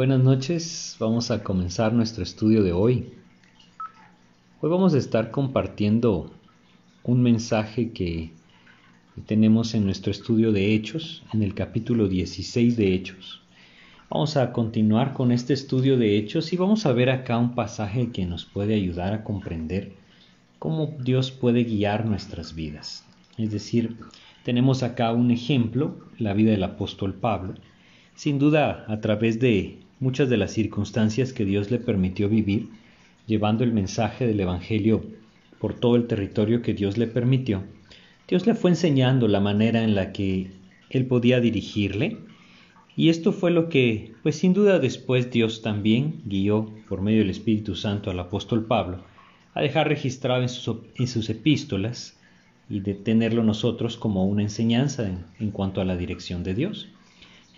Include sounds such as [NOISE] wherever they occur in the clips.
Buenas noches, vamos a comenzar nuestro estudio de hoy. Hoy vamos a estar compartiendo un mensaje que tenemos en nuestro estudio de Hechos, en el capítulo 16 de Hechos. Vamos a continuar con este estudio de Hechos y vamos a ver acá un pasaje que nos puede ayudar a comprender cómo Dios puede guiar nuestras vidas. Es decir, tenemos acá un ejemplo, la vida del apóstol Pablo, sin duda a través de muchas de las circunstancias que Dios le permitió vivir, llevando el mensaje del Evangelio por todo el territorio que Dios le permitió, Dios le fue enseñando la manera en la que él podía dirigirle, y esto fue lo que, pues sin duda después Dios también guió por medio del Espíritu Santo al apóstol Pablo a dejar registrado en sus, epístolas y de tenerlo nosotros como una enseñanza en cuanto a la dirección de Dios.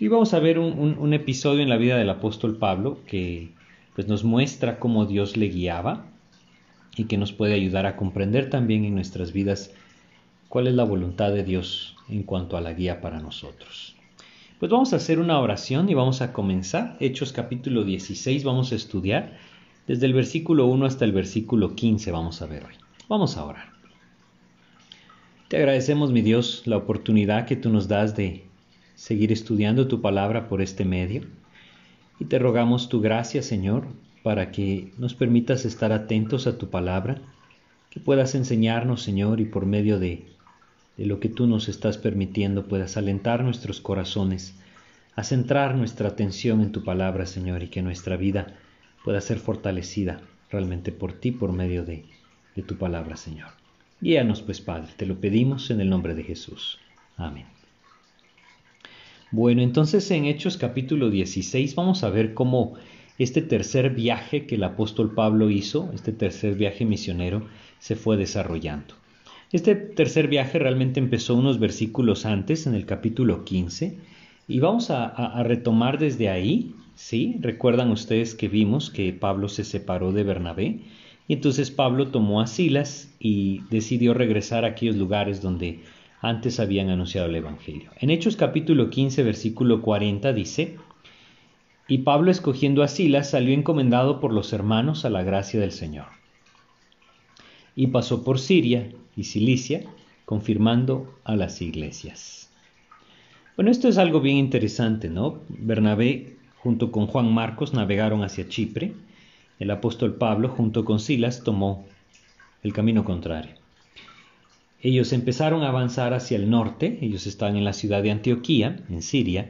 Y vamos a ver un, episodio en la vida del apóstol Pablo que pues, nos muestra cómo Dios le guiaba y que nos puede ayudar a comprender también en nuestras vidas cuál es la voluntad de Dios en cuanto a la guía para nosotros. Pues vamos a hacer una oración y vamos a comenzar. Hechos capítulo 16 vamos a estudiar desde el versículo 1 hasta el versículo 15 vamos a ver hoy. Vamos a orar. Te agradecemos, mi Dios, la oportunidad que tú nos das de seguir estudiando tu palabra por este medio. Y te rogamos tu gracia, Señor, para que nos permitas estar atentos a tu palabra, que puedas enseñarnos, Señor, y por medio de, de lo que tú nos estás permitiendo puedas alentar nuestros corazones a centrar nuestra atención en tu palabra, Señor, y que nuestra vida pueda ser fortalecida realmente por ti, por medio de, de tu palabra, Señor. Guíanos, pues, Padre, te lo pedimos en el nombre de Jesús. Amén. Bueno, entonces en Hechos capítulo 16 vamos a ver cómo este tercer viaje que el apóstol Pablo hizo, este tercer viaje misionero, se fue desarrollando. Este tercer viaje realmente empezó unos versículos antes, en el capítulo 15, y vamos a, retomar desde ahí, ¿sí? Recuerdan ustedes que vimos que Pablo se separó de Bernabé, y entonces Pablo tomó a Silas y decidió regresar a aquellos lugares donde antes habían anunciado el Evangelio. En Hechos capítulo 15, versículo 40 dice, y Pablo escogiendo a Silas salió encomendado por los hermanos a la gracia del Señor. Y pasó por Siria y Cilicia, confirmando a las iglesias. Bueno, esto es algo bien interesante, ¿no? Bernabé junto con Juan Marcos navegaron hacia Chipre. El apóstol Pablo junto con Silas tomó el camino contrario. Ellos empezaron a avanzar hacia el norte, ellos estaban en la ciudad de Antioquía, en Siria,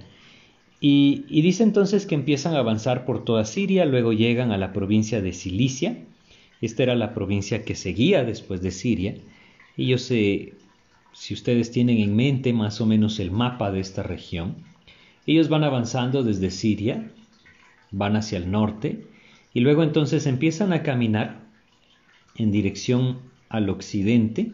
y, dice entonces que empiezan a avanzar por toda Siria, luego llegan a la provincia de Cilicia, esta era la provincia que seguía después de Siria, ellos se si ustedes tienen en mente más o menos el mapa de esta región, ellos van avanzando desde Siria, van hacia el norte, y luego entonces empiezan a caminar en dirección al occidente,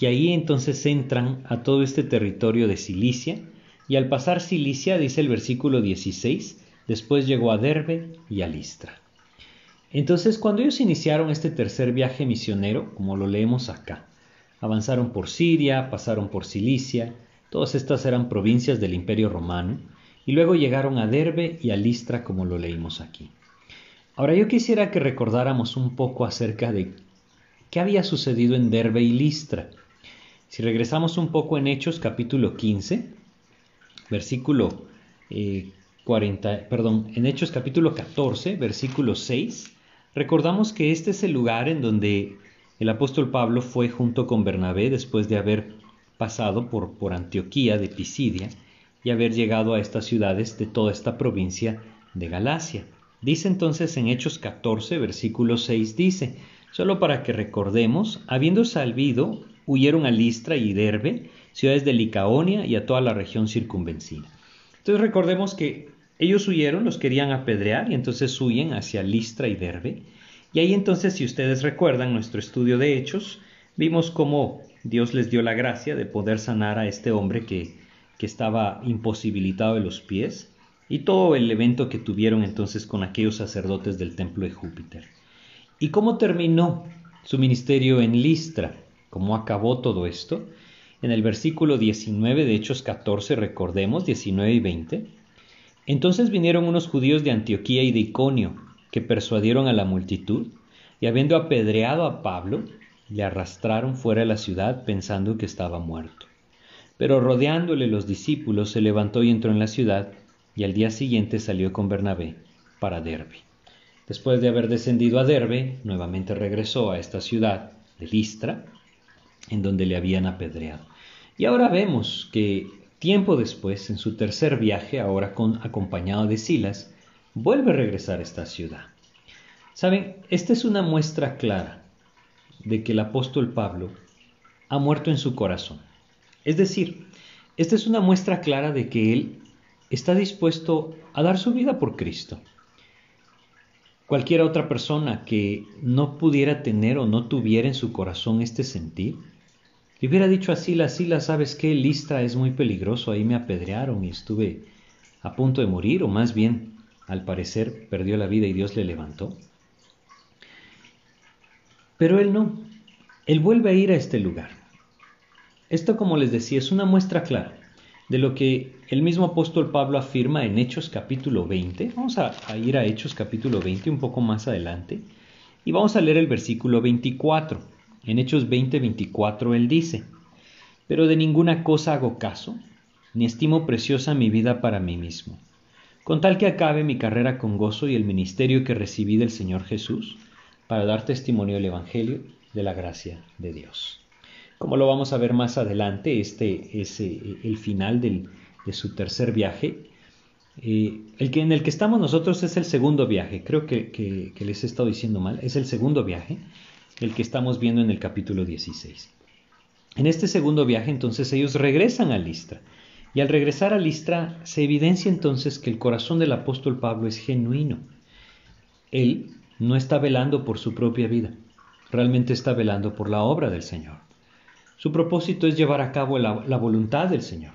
y ahí entonces entran a todo este territorio de Cilicia, y al pasar Cilicia, dice el versículo 16, después llegó a Derbe y a Listra. Entonces, cuando ellos iniciaron este tercer viaje misionero, como lo leemos acá, Avanzaron por Siria, pasaron por Cilicia, todas estas eran provincias del Imperio Romano, y luego llegaron a Derbe y a Listra como lo leímos aquí. Ahora yo quisiera que recordáramos un poco acerca de qué había sucedido en Derbe y Listra. Si regresamos un poco en Hechos capítulo 15, versículo 40, eh, perdón, en Hechos capítulo 14, versículo 6, recordamos que este es el lugar en donde el apóstol Pablo fue junto con Bernabé después de haber pasado por, por Antioquía de Pisidia y haber llegado a estas ciudades de toda esta provincia de Galacia. Dice entonces en Hechos 14, versículo 6, dice, solo para que recordemos, habiendo salvido, huyeron a Listra y Derbe, ciudades de Licaonia y a toda la región circunvencina. Entonces recordemos que ellos huyeron, los querían apedrear y entonces huyen hacia Listra y Derbe. Y ahí entonces, si ustedes recuerdan nuestro estudio de hechos, vimos cómo Dios les dio la gracia de poder sanar a este hombre que, que estaba imposibilitado de los pies y todo el evento que tuvieron entonces con aquellos sacerdotes del templo de Júpiter. ¿Y cómo terminó su ministerio en Listra? ¿Cómo acabó todo esto? En el versículo 19 de Hechos 14, recordemos, 19 y 20. Entonces vinieron unos judíos de Antioquía y de Iconio, que persuadieron a la multitud, y habiendo apedreado a Pablo, le arrastraron fuera de la ciudad pensando que estaba muerto. Pero rodeándole los discípulos se levantó y entró en la ciudad, y al día siguiente salió con Bernabé para Derbe. Después de haber descendido a Derbe, nuevamente regresó a esta ciudad de Listra, en donde le habían apedreado. Y ahora vemos que tiempo después, en su tercer viaje, ahora con, acompañado de Silas, vuelve a regresar a esta ciudad. Saben, esta es una muestra clara de que el apóstol Pablo ha muerto en su corazón. Es decir, esta es una muestra clara de que él está dispuesto a dar su vida por Cristo. Cualquier otra persona que no pudiera tener o no tuviera en su corazón este sentir, le hubiera dicho a Silas, Silas, ¿sabes qué? Listra es muy peligroso, ahí me apedrearon y estuve a punto de morir, o más bien al parecer perdió la vida y Dios le levantó. Pero él no, él vuelve a ir a este lugar. Esto, como les decía, es una muestra clara de lo que el mismo apóstol Pablo afirma en Hechos capítulo 20. Vamos a, ir a Hechos capítulo 20 un poco más adelante y vamos a leer el versículo 24. En Hechos 20, 24 él dice, pero de ninguna cosa hago caso, ni estimo preciosa mi vida para mí mismo con tal que acabe mi carrera con gozo y el ministerio que recibí del Señor Jesús, para dar testimonio del Evangelio de la gracia de Dios. Como lo vamos a ver más adelante, este es eh, el final de su tercer viaje. Eh, el que, en el que estamos nosotros es el segundo viaje, creo que, que les he estado diciendo mal, es el segundo viaje, el que estamos viendo en el capítulo 16. En este segundo viaje entonces ellos regresan a Listra y al regresar a Listra se evidencia entonces que el corazón del apóstol Pablo es genuino. Él no está velando por su propia vida, realmente está velando por la obra del Señor. Su propósito es llevar a cabo la, la voluntad del Señor.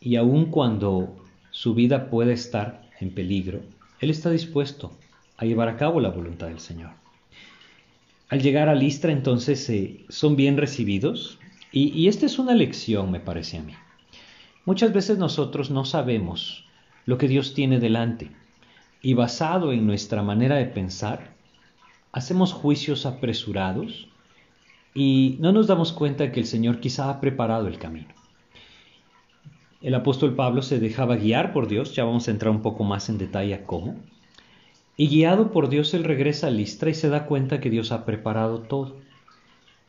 Y aun cuando su vida puede estar en peligro, Él está dispuesto a llevar a cabo la voluntad del Señor. Al llegar a Listra entonces eh, son bien recibidos y, y esta es una lección, me parece a mí. Muchas veces nosotros no sabemos lo que Dios tiene delante y basado en nuestra manera de pensar, hacemos juicios apresurados y no nos damos cuenta que el Señor quizá ha preparado el camino. El apóstol Pablo se dejaba guiar por Dios, ya vamos a entrar un poco más en detalle a cómo, y guiado por Dios él regresa a Listra y se da cuenta que Dios ha preparado todo.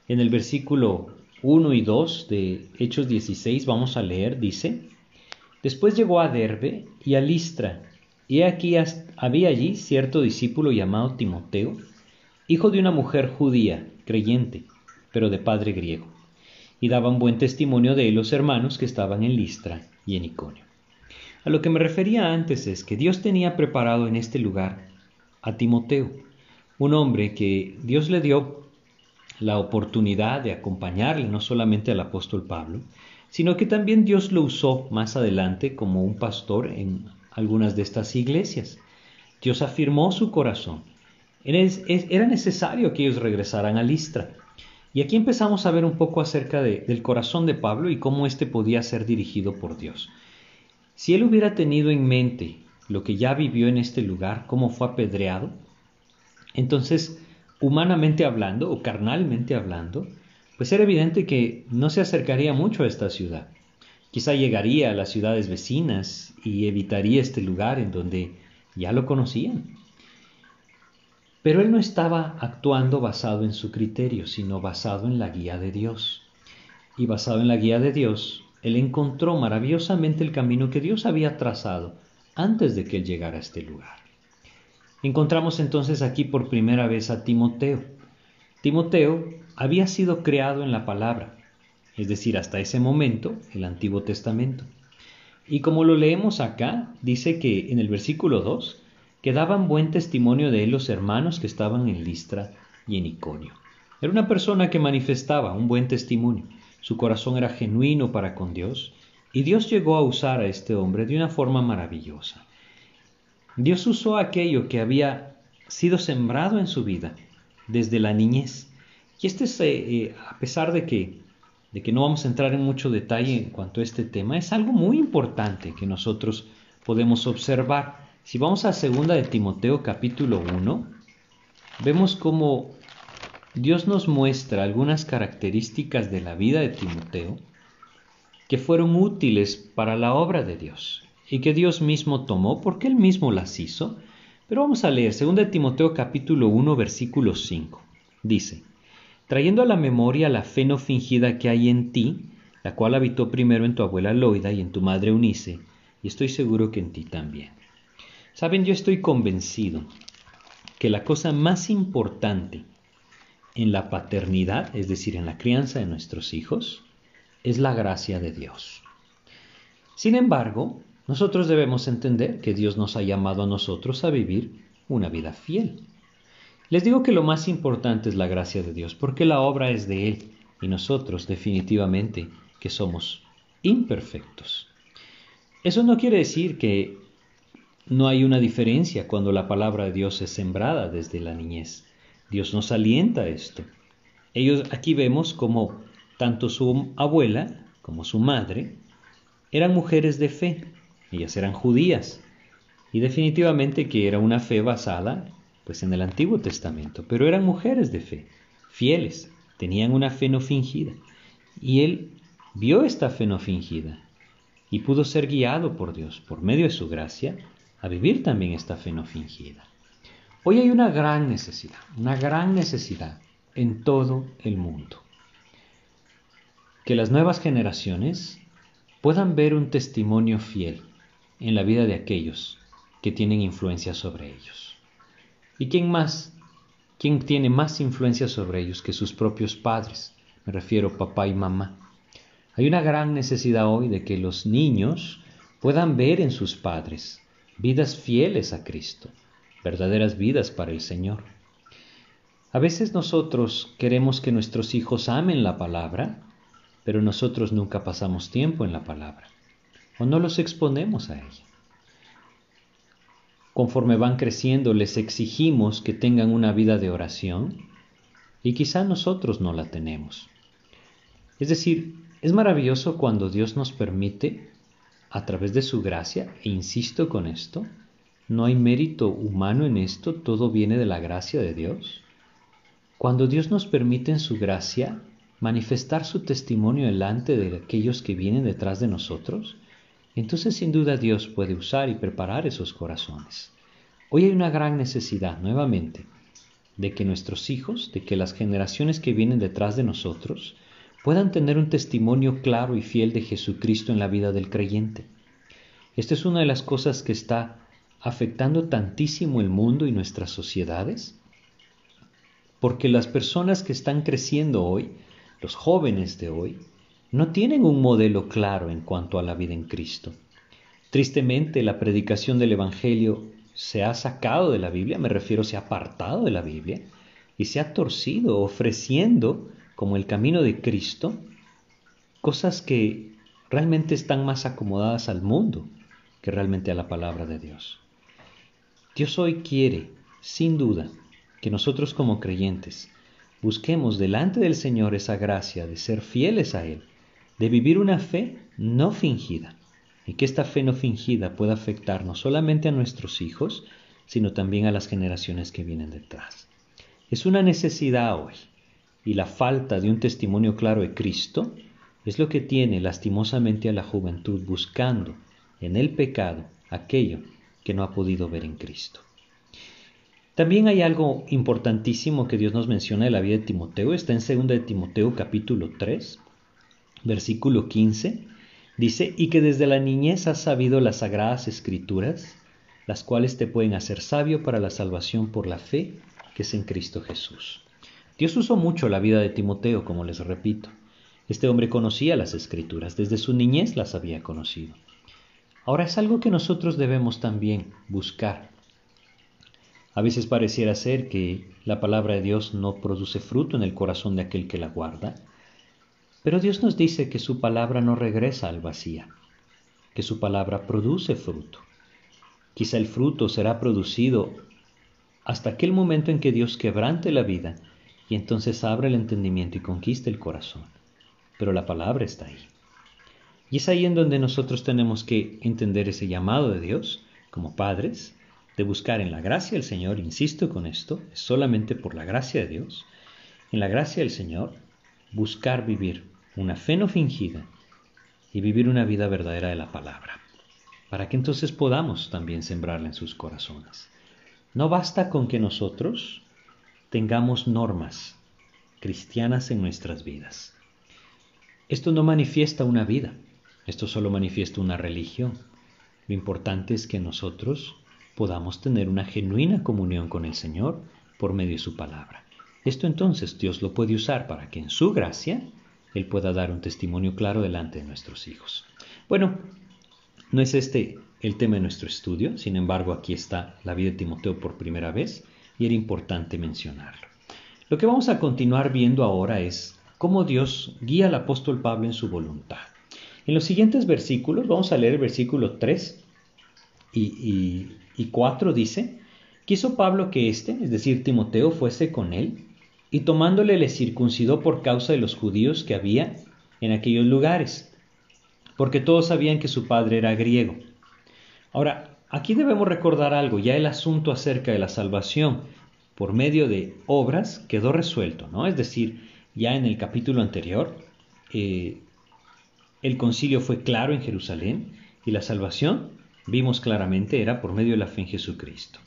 En el versículo 1 y 2 de Hechos 16 vamos a leer, dice, Después llegó a Derbe y a Listra, y aquí había allí cierto discípulo llamado Timoteo, hijo de una mujer judía, creyente, pero de padre griego, y daban buen testimonio de él los hermanos que estaban en Listra y en Iconio. A lo que me refería antes es que Dios tenía preparado en este lugar a Timoteo, un hombre que Dios le dio la oportunidad de acompañarle no solamente al apóstol Pablo, sino que también Dios lo usó más adelante como un pastor en algunas de estas iglesias. Dios afirmó su corazón. Era necesario que ellos regresaran a Listra. Y aquí empezamos a ver un poco acerca del corazón de Pablo y cómo éste podía ser dirigido por Dios. Si él hubiera tenido en mente lo que ya vivió en este lugar, cómo fue apedreado, entonces, humanamente hablando o carnalmente hablando, pues era evidente que no se acercaría mucho a esta ciudad. Quizá llegaría a las ciudades vecinas y evitaría este lugar en donde ya lo conocían. Pero él no estaba actuando basado en su criterio, sino basado en la guía de Dios. Y basado en la guía de Dios, él encontró maravillosamente el camino que Dios había trazado antes de que él llegara a este lugar. Encontramos entonces aquí por primera vez a Timoteo. Timoteo había sido creado en la palabra, es decir, hasta ese momento, el Antiguo Testamento. Y como lo leemos acá, dice que en el versículo 2, que daban buen testimonio de él los hermanos que estaban en Listra y en Iconio. Era una persona que manifestaba un buen testimonio, su corazón era genuino para con Dios, y Dios llegó a usar a este hombre de una forma maravillosa. Dios usó aquello que había sido sembrado en su vida desde la niñez. Y este es, eh, eh, a pesar de que de que no vamos a entrar en mucho detalle en cuanto a este tema, es algo muy importante que nosotros podemos observar. Si vamos a segunda de Timoteo capítulo 1, vemos cómo Dios nos muestra algunas características de la vida de Timoteo que fueron útiles para la obra de Dios y que Dios mismo tomó porque él mismo las hizo. Pero vamos a leer 2 Timoteo capítulo 1 versículo 5. Dice, trayendo a la memoria la fe no fingida que hay en ti, la cual habitó primero en tu abuela Loida y en tu madre Unice, y estoy seguro que en ti también. Saben, yo estoy convencido que la cosa más importante en la paternidad, es decir, en la crianza de nuestros hijos, es la gracia de Dios. Sin embargo, nosotros debemos entender que Dios nos ha llamado a nosotros a vivir una vida fiel. Les digo que lo más importante es la gracia de Dios, porque la obra es de Él y nosotros definitivamente que somos imperfectos. Eso no quiere decir que no hay una diferencia cuando la palabra de Dios es sembrada desde la niñez. Dios nos alienta a esto. Ellos aquí vemos como tanto su abuela como su madre eran mujeres de fe. Ellas eran judías y definitivamente que era una fe basada pues en el Antiguo Testamento, pero eran mujeres de fe, fieles, tenían una fe no fingida. Y él vio esta fe no fingida y pudo ser guiado por Dios, por medio de su gracia, a vivir también esta fe no fingida. Hoy hay una gran necesidad, una gran necesidad en todo el mundo. Que las nuevas generaciones puedan ver un testimonio fiel en la vida de aquellos que tienen influencia sobre ellos. ¿Y quién más? ¿Quién tiene más influencia sobre ellos que sus propios padres? Me refiero papá y mamá. Hay una gran necesidad hoy de que los niños puedan ver en sus padres vidas fieles a Cristo, verdaderas vidas para el Señor. A veces nosotros queremos que nuestros hijos amen la palabra, pero nosotros nunca pasamos tiempo en la palabra o no los exponemos a ella. Conforme van creciendo les exigimos que tengan una vida de oración y quizá nosotros no la tenemos. Es decir, es maravilloso cuando Dios nos permite, a través de su gracia, e insisto con esto, no hay mérito humano en esto, todo viene de la gracia de Dios. Cuando Dios nos permite en su gracia manifestar su testimonio delante de aquellos que vienen detrás de nosotros, entonces sin duda Dios puede usar y preparar esos corazones. Hoy hay una gran necesidad, nuevamente, de que nuestros hijos, de que las generaciones que vienen detrás de nosotros, puedan tener un testimonio claro y fiel de Jesucristo en la vida del creyente. Esta es una de las cosas que está afectando tantísimo el mundo y nuestras sociedades, porque las personas que están creciendo hoy, los jóvenes de hoy, no tienen un modelo claro en cuanto a la vida en Cristo. Tristemente, la predicación del Evangelio se ha sacado de la Biblia, me refiero, se ha apartado de la Biblia y se ha torcido ofreciendo como el camino de Cristo cosas que realmente están más acomodadas al mundo que realmente a la palabra de Dios. Dios hoy quiere, sin duda, que nosotros como creyentes busquemos delante del Señor esa gracia de ser fieles a Él de vivir una fe no fingida y que esta fe no fingida pueda afectar no solamente a nuestros hijos, sino también a las generaciones que vienen detrás. Es una necesidad hoy y la falta de un testimonio claro de Cristo es lo que tiene lastimosamente a la juventud buscando en el pecado aquello que no ha podido ver en Cristo. También hay algo importantísimo que Dios nos menciona de la vida de Timoteo, está en 2 de Timoteo capítulo 3, versículo 15, dice, y que desde la niñez has sabido las sagradas escrituras, las cuales te pueden hacer sabio para la salvación por la fe que es en Cristo Jesús. Dios usó mucho la vida de Timoteo, como les repito. Este hombre conocía las escrituras, desde su niñez las había conocido. Ahora es algo que nosotros debemos también buscar. A veces pareciera ser que la palabra de Dios no produce fruto en el corazón de aquel que la guarda, pero Dios nos dice que su palabra no regresa al vacío, que su palabra produce fruto. Quizá el fruto será producido hasta aquel momento en que Dios quebrante la vida y entonces abre el entendimiento y conquiste el corazón. Pero la palabra está ahí. Y es ahí en donde nosotros tenemos que entender ese llamado de Dios como padres, de buscar en la gracia del Señor, insisto con esto, es solamente por la gracia de Dios, en la gracia del Señor, buscar vivir una fe no fingida y vivir una vida verdadera de la palabra, para que entonces podamos también sembrarla en sus corazones. No basta con que nosotros tengamos normas cristianas en nuestras vidas. Esto no manifiesta una vida, esto solo manifiesta una religión. Lo importante es que nosotros podamos tener una genuina comunión con el Señor por medio de su palabra. Esto entonces Dios lo puede usar para que en su gracia Él pueda dar un testimonio claro delante de nuestros hijos. Bueno, no es este el tema de nuestro estudio, sin embargo aquí está la vida de Timoteo por primera vez y era importante mencionarlo. Lo que vamos a continuar viendo ahora es cómo Dios guía al apóstol Pablo en su voluntad. En los siguientes versículos, vamos a leer el versículo 3 y, y 4, dice, quiso Pablo que éste, es decir, Timoteo, fuese con él y tomándole le circuncidó por causa de los judíos que había en aquellos lugares, porque todos sabían que su padre era griego. Ahora, aquí debemos recordar algo, ya el asunto acerca de la salvación por medio de obras quedó resuelto, ¿no? Es decir, ya en el capítulo anterior, eh, el concilio fue claro en Jerusalén y la salvación, vimos claramente, era por medio de la fe en Jesucristo.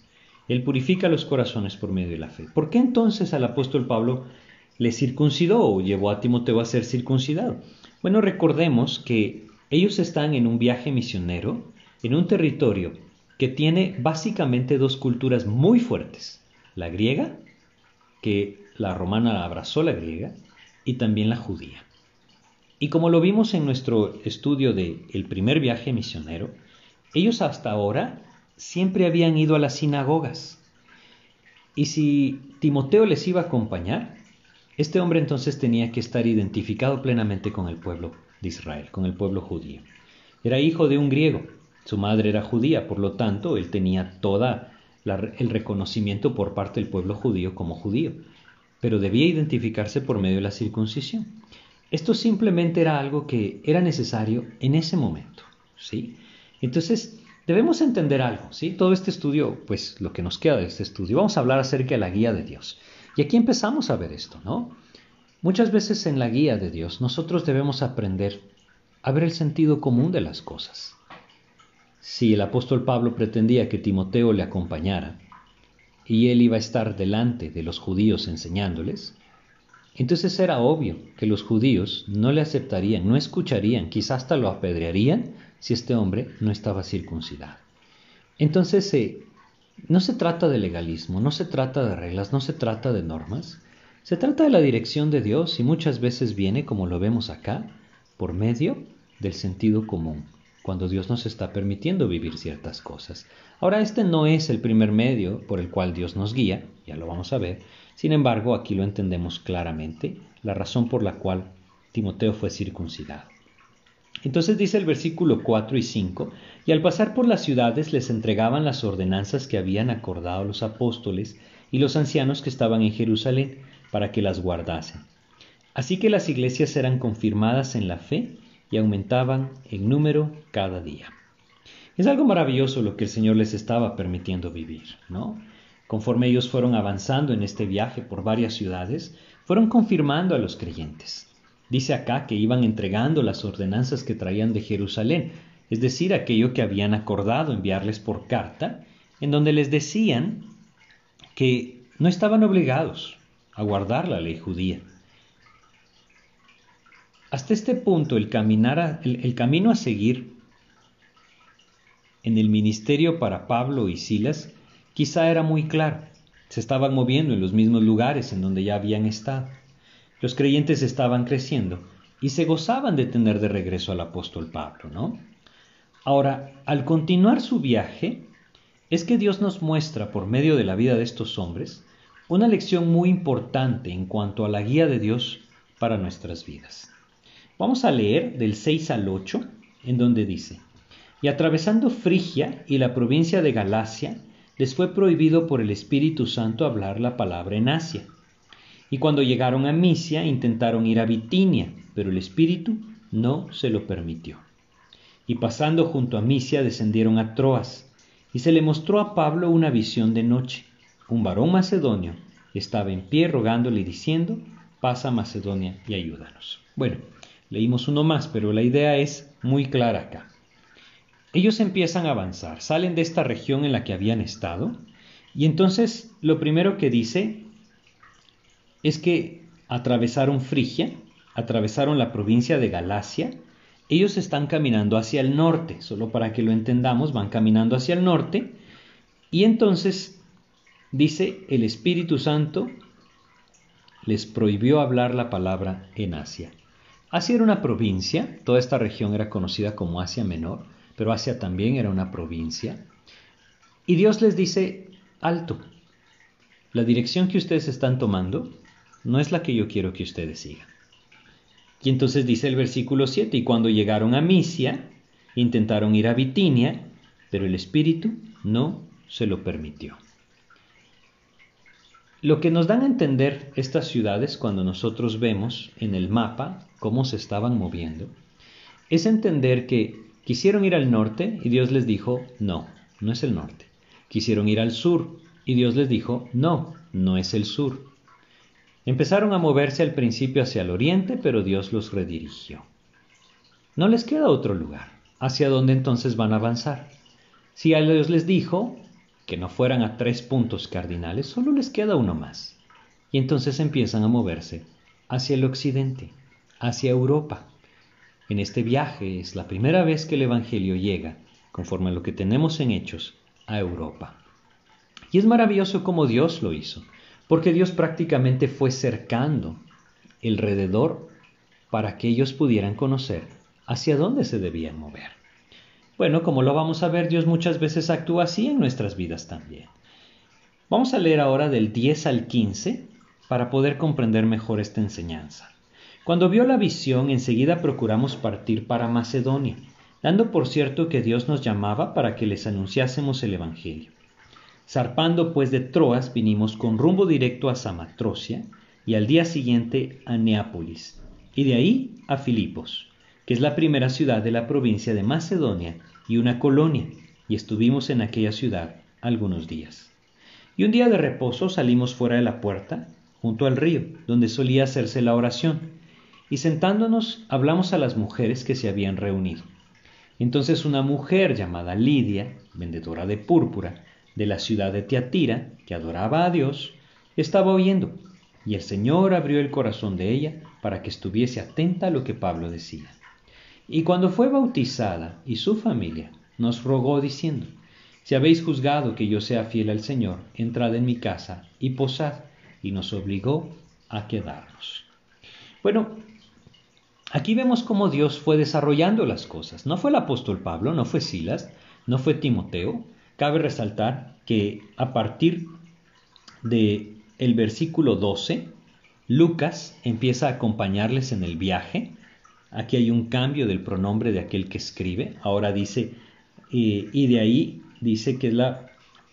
Él purifica los corazones por medio de la fe. ¿Por qué entonces al apóstol Pablo le circuncidó o llevó a Timoteo a ser circuncidado? Bueno, recordemos que ellos están en un viaje misionero en un territorio que tiene básicamente dos culturas muy fuertes, la griega, que la romana abrazó la griega, y también la judía. Y como lo vimos en nuestro estudio del el primer viaje misionero, ellos hasta ahora siempre habían ido a las sinagogas. Y si Timoteo les iba a acompañar, Este hombre entonces tenía que estar identificado plenamente con el pueblo de Israel, con el pueblo judío. Era hijo de un griego, su madre era judía, por lo tanto, él tenía todo el reconocimiento por parte del pueblo judío como judío, pero debía identificarse por medio de la circuncisión. Esto simplemente era algo que era necesario en ese momento, ¿sí? Entonces, debemos entender algo, ¿sí? Todo este estudio, pues lo que nos queda de este estudio, vamos a hablar acerca de la guía de Dios. Y aquí empezamos a ver esto, ¿no? Muchas veces en la guía de Dios nosotros debemos aprender a ver el sentido común de las cosas. Si el apóstol Pablo pretendía que Timoteo le acompañara y él iba a estar delante de los judíos enseñándoles, entonces era obvio que los judíos no le aceptarían, no escucharían, quizás hasta lo apedrearían si este hombre no estaba circuncidado. Entonces, eh, no se trata de legalismo, no se trata de reglas, no se trata de normas, se trata de la dirección de Dios y muchas veces viene, como lo vemos acá, por medio del sentido común cuando Dios nos está permitiendo vivir ciertas cosas. Ahora, este no es el primer medio por el cual Dios nos guía, ya lo vamos a ver, sin embargo, aquí lo entendemos claramente, la razón por la cual Timoteo fue circuncidado. Entonces dice el versículo 4 y 5, y al pasar por las ciudades les entregaban las ordenanzas que habían acordado los apóstoles y los ancianos que estaban en Jerusalén para que las guardasen. Así que las iglesias eran confirmadas en la fe y aumentaban en número cada día. Es algo maravilloso lo que el Señor les estaba permitiendo vivir, ¿no? Conforme ellos fueron avanzando en este viaje por varias ciudades, fueron confirmando a los creyentes. Dice acá que iban entregando las ordenanzas que traían de Jerusalén, es decir, aquello que habían acordado enviarles por carta, en donde les decían que no estaban obligados a guardar la ley judía, hasta este punto, el, camino a seguir en el ministerio para Pablo y Silas quizá era muy claro. Se estaban moviendo en los mismos lugares en donde ya habían estado. Los creyentes estaban creciendo y se gozaban de tener de regreso al apóstol Pablo, ¿no? Ahora, al continuar su viaje, es que Dios nos muestra por medio de la vida de estos hombres una lección muy importante en cuanto a la guía de Dios para nuestras vidas. Vamos a leer del 6 al 8, en donde dice, y atravesando Frigia y la provincia de Galacia, les fue prohibido por el Espíritu Santo hablar la palabra en Asia. Y cuando llegaron a Misia intentaron ir a Bitinia, pero el Espíritu no se lo permitió. Y pasando junto a Misia descendieron a Troas, y se le mostró a Pablo una visión de noche. Un varón macedonio estaba en pie rogándole y diciendo, pasa Macedonia y ayúdanos. Bueno, Leímos uno más, pero la idea es muy clara acá. Ellos empiezan a avanzar, salen de esta región en la que habían estado, y entonces lo primero que dice es que atravesaron Frigia, atravesaron la provincia de Galacia, ellos están caminando hacia el norte, solo para que lo entendamos, van caminando hacia el norte, y entonces dice el Espíritu Santo les prohibió hablar la palabra en Asia. Asia era una provincia, toda esta región era conocida como Asia Menor, pero Asia también era una provincia. Y Dios les dice, alto, la dirección que ustedes están tomando no es la que yo quiero que ustedes sigan. Y entonces dice el versículo 7, y cuando llegaron a Misia, intentaron ir a Bitinia, pero el Espíritu no se lo permitió. Lo que nos dan a entender estas ciudades cuando nosotros vemos en el mapa cómo se estaban moviendo, es entender que quisieron ir al norte y Dios les dijo, no, no es el norte. Quisieron ir al sur y Dios les dijo, no, no es el sur. Empezaron a moverse al principio hacia el oriente, pero Dios los redirigió. No les queda otro lugar. ¿Hacia dónde entonces van a avanzar? Si a Dios les dijo que no fueran a tres puntos cardinales, solo les queda uno más. Y entonces empiezan a moverse hacia el occidente hacia Europa. En este viaje es la primera vez que el Evangelio llega, conforme a lo que tenemos en Hechos, a Europa. Y es maravilloso cómo Dios lo hizo, porque Dios prácticamente fue cercando alrededor para que ellos pudieran conocer hacia dónde se debían mover. Bueno, como lo vamos a ver, Dios muchas veces actúa así en nuestras vidas también. Vamos a leer ahora del 10 al 15 para poder comprender mejor esta enseñanza. Cuando vio la visión, enseguida procuramos partir para Macedonia, dando por cierto que Dios nos llamaba para que les anunciásemos el Evangelio. Zarpando pues de Troas, vinimos con rumbo directo a Samatrocia y al día siguiente a Neápolis, y de ahí a Filipos, que es la primera ciudad de la provincia de Macedonia y una colonia, y estuvimos en aquella ciudad algunos días. Y un día de reposo salimos fuera de la puerta, junto al río, donde solía hacerse la oración, y sentándonos hablamos a las mujeres que se habían reunido. Entonces una mujer llamada Lidia, vendedora de púrpura, de la ciudad de Tiatira, que adoraba a Dios, estaba oyendo, y el Señor abrió el corazón de ella para que estuviese atenta a lo que Pablo decía. Y cuando fue bautizada y su familia, nos rogó diciendo, Si habéis juzgado que yo sea fiel al Señor, entrad en mi casa y posad, y nos obligó a quedarnos. Bueno, aquí vemos cómo Dios fue desarrollando las cosas. No fue el apóstol Pablo, no fue Silas, no fue Timoteo. Cabe resaltar que a partir de el versículo 12, Lucas empieza a acompañarles en el viaje. Aquí hay un cambio del pronombre de aquel que escribe. Ahora dice, y de ahí dice que es la,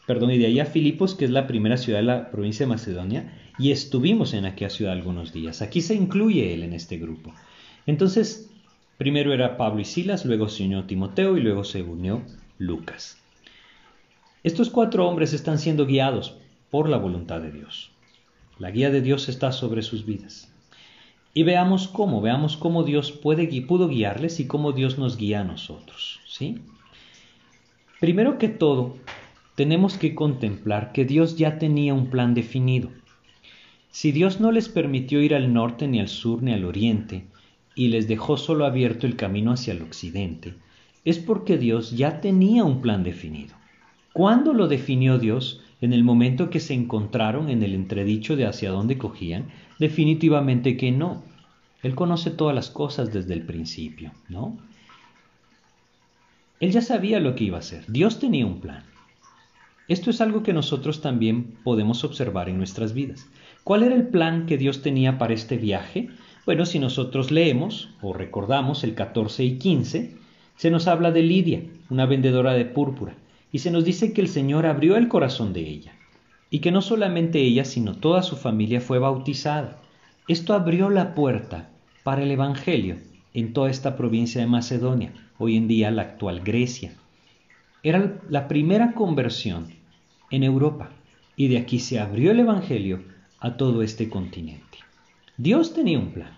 perdón, y de ahí a Filipos, que es la primera ciudad de la provincia de Macedonia, y estuvimos en aquella ciudad algunos días. Aquí se incluye él en este grupo. Entonces, primero era Pablo y Silas, luego se unió Timoteo y luego se unió Lucas. Estos cuatro hombres están siendo guiados por la voluntad de Dios. La guía de Dios está sobre sus vidas. Y veamos cómo, veamos cómo Dios puede, pudo guiarles y cómo Dios nos guía a nosotros. ¿sí? Primero que todo, tenemos que contemplar que Dios ya tenía un plan definido. Si Dios no les permitió ir al norte ni al sur ni al oriente, y les dejó solo abierto el camino hacia el occidente, es porque Dios ya tenía un plan definido. ¿Cuándo lo definió Dios? en el momento que se encontraron en el entredicho de hacia dónde cogían, definitivamente que no. Él conoce todas las cosas desde el principio, ¿no? Él ya sabía lo que iba a hacer. Dios tenía un plan. Esto es algo que nosotros también podemos observar en nuestras vidas. ¿Cuál era el plan que Dios tenía para este viaje? Bueno, si nosotros leemos o recordamos el 14 y 15, se nos habla de Lidia, una vendedora de púrpura y se nos dice que el Señor abrió el corazón de ella, y que no solamente ella, sino toda su familia fue bautizada. Esto abrió la puerta para el Evangelio en toda esta provincia de Macedonia, hoy en día la actual Grecia. Era la primera conversión en Europa, y de aquí se abrió el Evangelio a todo este continente. Dios tenía un plan,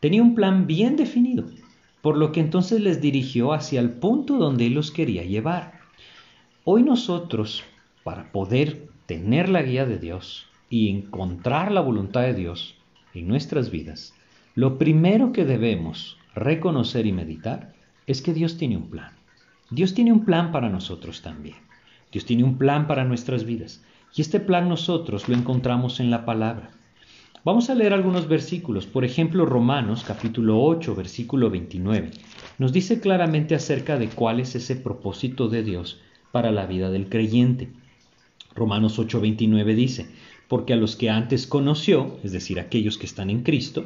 tenía un plan bien definido, por lo que entonces les dirigió hacia el punto donde Él los quería llevar. Hoy nosotros, para poder tener la guía de Dios y encontrar la voluntad de Dios en nuestras vidas, lo primero que debemos reconocer y meditar es que Dios tiene un plan. Dios tiene un plan para nosotros también. Dios tiene un plan para nuestras vidas. Y este plan nosotros lo encontramos en la palabra. Vamos a leer algunos versículos. Por ejemplo, Romanos capítulo 8, versículo 29. Nos dice claramente acerca de cuál es ese propósito de Dios para la vida del creyente. Romanos 8:29 dice, porque a los que antes conoció, es decir, aquellos que están en Cristo,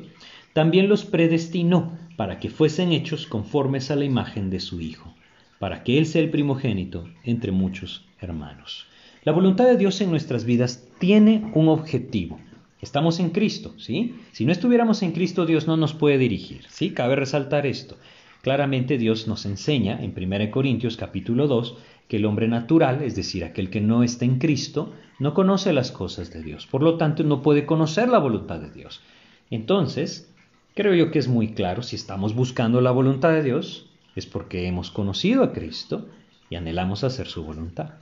también los predestinó para que fuesen hechos conformes a la imagen de su Hijo, para que Él sea el primogénito entre muchos hermanos. La voluntad de Dios en nuestras vidas tiene un objetivo. Estamos en Cristo, ¿sí? Si no estuviéramos en Cristo, Dios no nos puede dirigir, ¿sí? Cabe resaltar esto. Claramente Dios nos enseña en 1 Corintios capítulo 2 que el hombre natural, es decir, aquel que no está en Cristo, no conoce las cosas de Dios, por lo tanto no puede conocer la voluntad de Dios. Entonces, creo yo que es muy claro, si estamos buscando la voluntad de Dios, es porque hemos conocido a Cristo y anhelamos hacer su voluntad.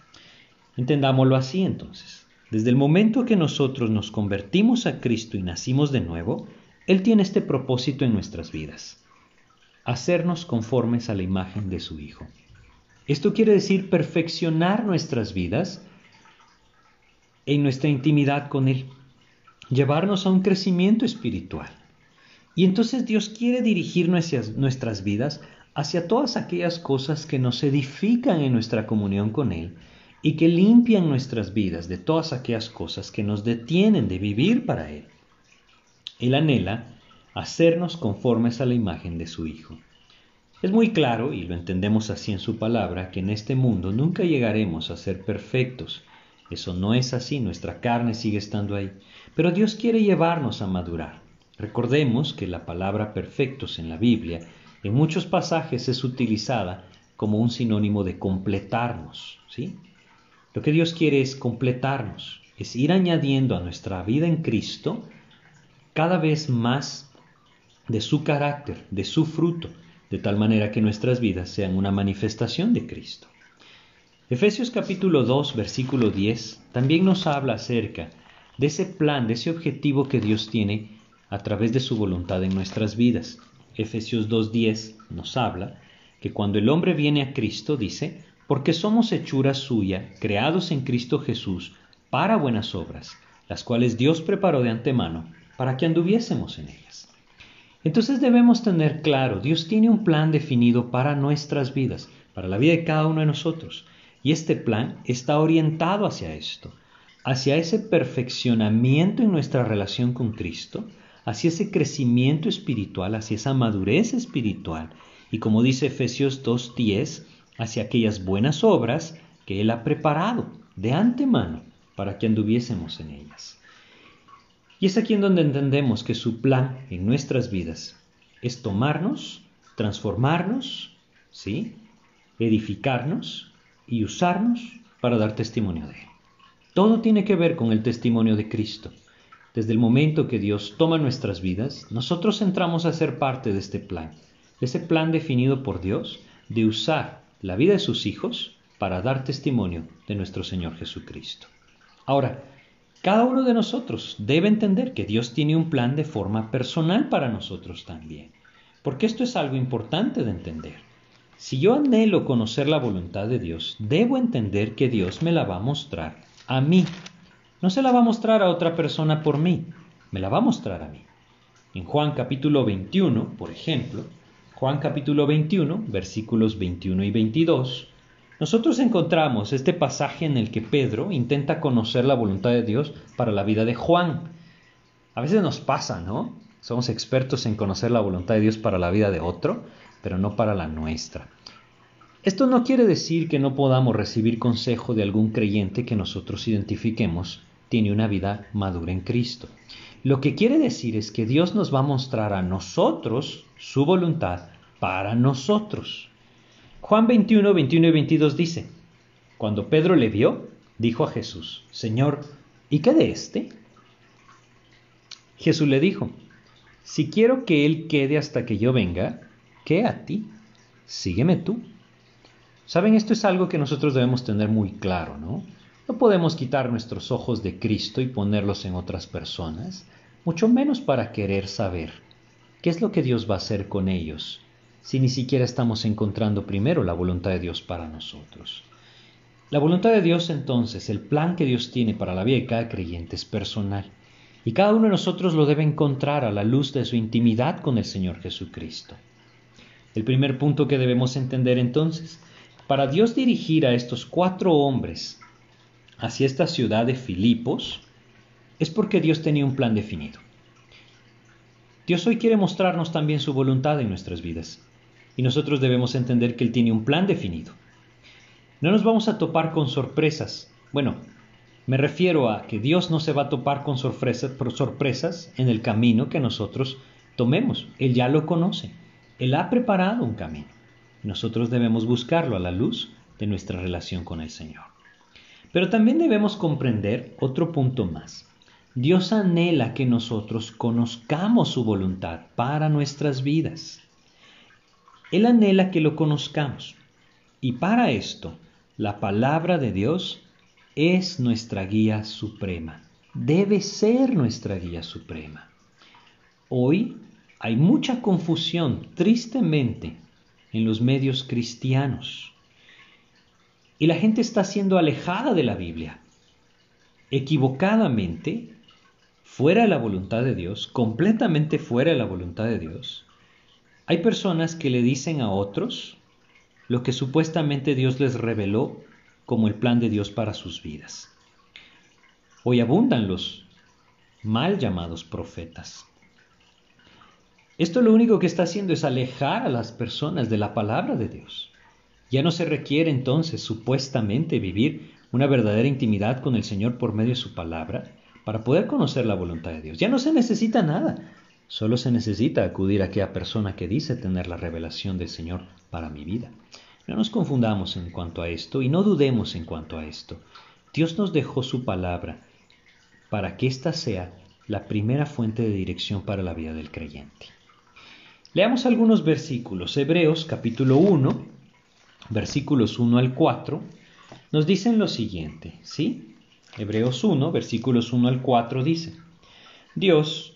Entendámoslo así entonces. Desde el momento que nosotros nos convertimos a Cristo y nacimos de nuevo, Él tiene este propósito en nuestras vidas, hacernos conformes a la imagen de su Hijo. Esto quiere decir perfeccionar nuestras vidas en nuestra intimidad con Él, llevarnos a un crecimiento espiritual. Y entonces Dios quiere dirigir nuestras, vidas hacia todas aquellas cosas que nos edifican en nuestra comunión con Él y que limpian nuestras vidas de todas aquellas cosas que nos detienen de vivir para Él. Él anhela hacernos conformes a la imagen de su Hijo. Es muy claro, y lo entendemos así en su palabra, que en este mundo nunca llegaremos a ser perfectos. Eso no es así, nuestra carne sigue estando ahí. Pero Dios quiere llevarnos a madurar. Recordemos que la palabra perfectos en la Biblia en muchos pasajes es utilizada como un sinónimo de completarnos, ¿sí? Lo que Dios quiere es completarnos, es ir añadiendo a nuestra vida en Cristo cada vez más de su carácter, de su fruto, de tal manera que nuestras vidas sean una manifestación de Cristo. Efesios capítulo 2, versículo 10 también nos habla acerca de ese plan, de ese objetivo que Dios tiene a través de su voluntad en nuestras vidas. Efesios 2.10 nos habla que cuando el hombre viene a Cristo, dice, porque somos hechura suya, creados en Cristo Jesús, para buenas obras, las cuales Dios preparó de antemano para que anduviésemos en ellas. Entonces debemos tener claro, Dios tiene un plan definido para nuestras vidas, para la vida de cada uno de nosotros, y este plan está orientado hacia esto, hacia ese perfeccionamiento en nuestra relación con Cristo, hacia ese crecimiento espiritual, hacia esa madurez espiritual, y como dice Efesios 2.10, hacia aquellas buenas obras que Él ha preparado de antemano para que anduviésemos en ellas. Y es aquí en donde entendemos que su plan en nuestras vidas es tomarnos, transformarnos, ¿sí? edificarnos y usarnos para dar testimonio de Él. Todo tiene que ver con el testimonio de Cristo. Desde el momento que Dios toma nuestras vidas, nosotros entramos a ser parte de este plan, de ese plan definido por Dios de usar la vida de sus hijos para dar testimonio de nuestro Señor Jesucristo. Ahora, cada uno de nosotros debe entender que Dios tiene un plan de forma personal para nosotros también, porque esto es algo importante de entender. Si yo anhelo conocer la voluntad de Dios, debo entender que Dios me la va a mostrar a mí no se la va a mostrar a otra persona por mí, me la va a mostrar a mí. En Juan capítulo 21, por ejemplo, Juan capítulo 21, versículos 21 y 22, nosotros encontramos este pasaje en el que Pedro intenta conocer la voluntad de Dios para la vida de Juan. A veces nos pasa, ¿no? Somos expertos en conocer la voluntad de Dios para la vida de otro, pero no para la nuestra. Esto no quiere decir que no podamos recibir consejo de algún creyente que nosotros identifiquemos tiene una vida madura en Cristo. Lo que quiere decir es que Dios nos va a mostrar a nosotros su voluntad para nosotros. Juan 21, 21 y 22 dice, cuando Pedro le vio, dijo a Jesús, Señor, ¿y qué de éste? Jesús le dijo, si quiero que él quede hasta que yo venga, ¿qué a ti? Sígueme tú. Saben, esto es algo que nosotros debemos tener muy claro, ¿no? No podemos quitar nuestros ojos de Cristo y ponerlos en otras personas, mucho menos para querer saber qué es lo que Dios va a hacer con ellos, si ni siquiera estamos encontrando primero la voluntad de Dios para nosotros. La voluntad de Dios entonces, el plan que Dios tiene para la vida de cada creyente es personal, y cada uno de nosotros lo debe encontrar a la luz de su intimidad con el Señor Jesucristo. El primer punto que debemos entender entonces para Dios dirigir a estos cuatro hombres hacia esta ciudad de Filipos, es porque Dios tenía un plan definido. Dios hoy quiere mostrarnos también su voluntad en nuestras vidas, y nosotros debemos entender que Él tiene un plan definido. No nos vamos a topar con sorpresas. Bueno, me refiero a que Dios no se va a topar con sorpresas, en el camino que nosotros tomemos. Él ya lo conoce. Él ha preparado un camino. Nosotros debemos buscarlo a la luz de nuestra relación con el Señor. Pero también debemos comprender otro punto más. Dios anhela que nosotros conozcamos su voluntad para nuestras vidas. Él anhela que lo conozcamos. Y para esto, la palabra de Dios es nuestra guía suprema. Debe ser nuestra guía suprema. Hoy hay mucha confusión, tristemente, en los medios cristianos. Y la gente está siendo alejada de la Biblia, equivocadamente, fuera de la voluntad de Dios, completamente fuera de la voluntad de Dios. Hay personas que le dicen a otros lo que supuestamente Dios les reveló como el plan de Dios para sus vidas. Hoy abundan los mal llamados profetas. Esto lo único que está haciendo es alejar a las personas de la palabra de Dios. Ya no se requiere entonces supuestamente vivir una verdadera intimidad con el Señor por medio de su palabra para poder conocer la voluntad de Dios. Ya no se necesita nada, solo se necesita acudir a aquella persona que dice tener la revelación del Señor para mi vida. No nos confundamos en cuanto a esto y no dudemos en cuanto a esto. Dios nos dejó su palabra para que ésta sea la primera fuente de dirección para la vida del creyente. Leamos algunos versículos. Hebreos capítulo 1, versículos 1 al 4, nos dicen lo siguiente, ¿sí? Hebreos 1, versículos 1 al 4 dice, Dios,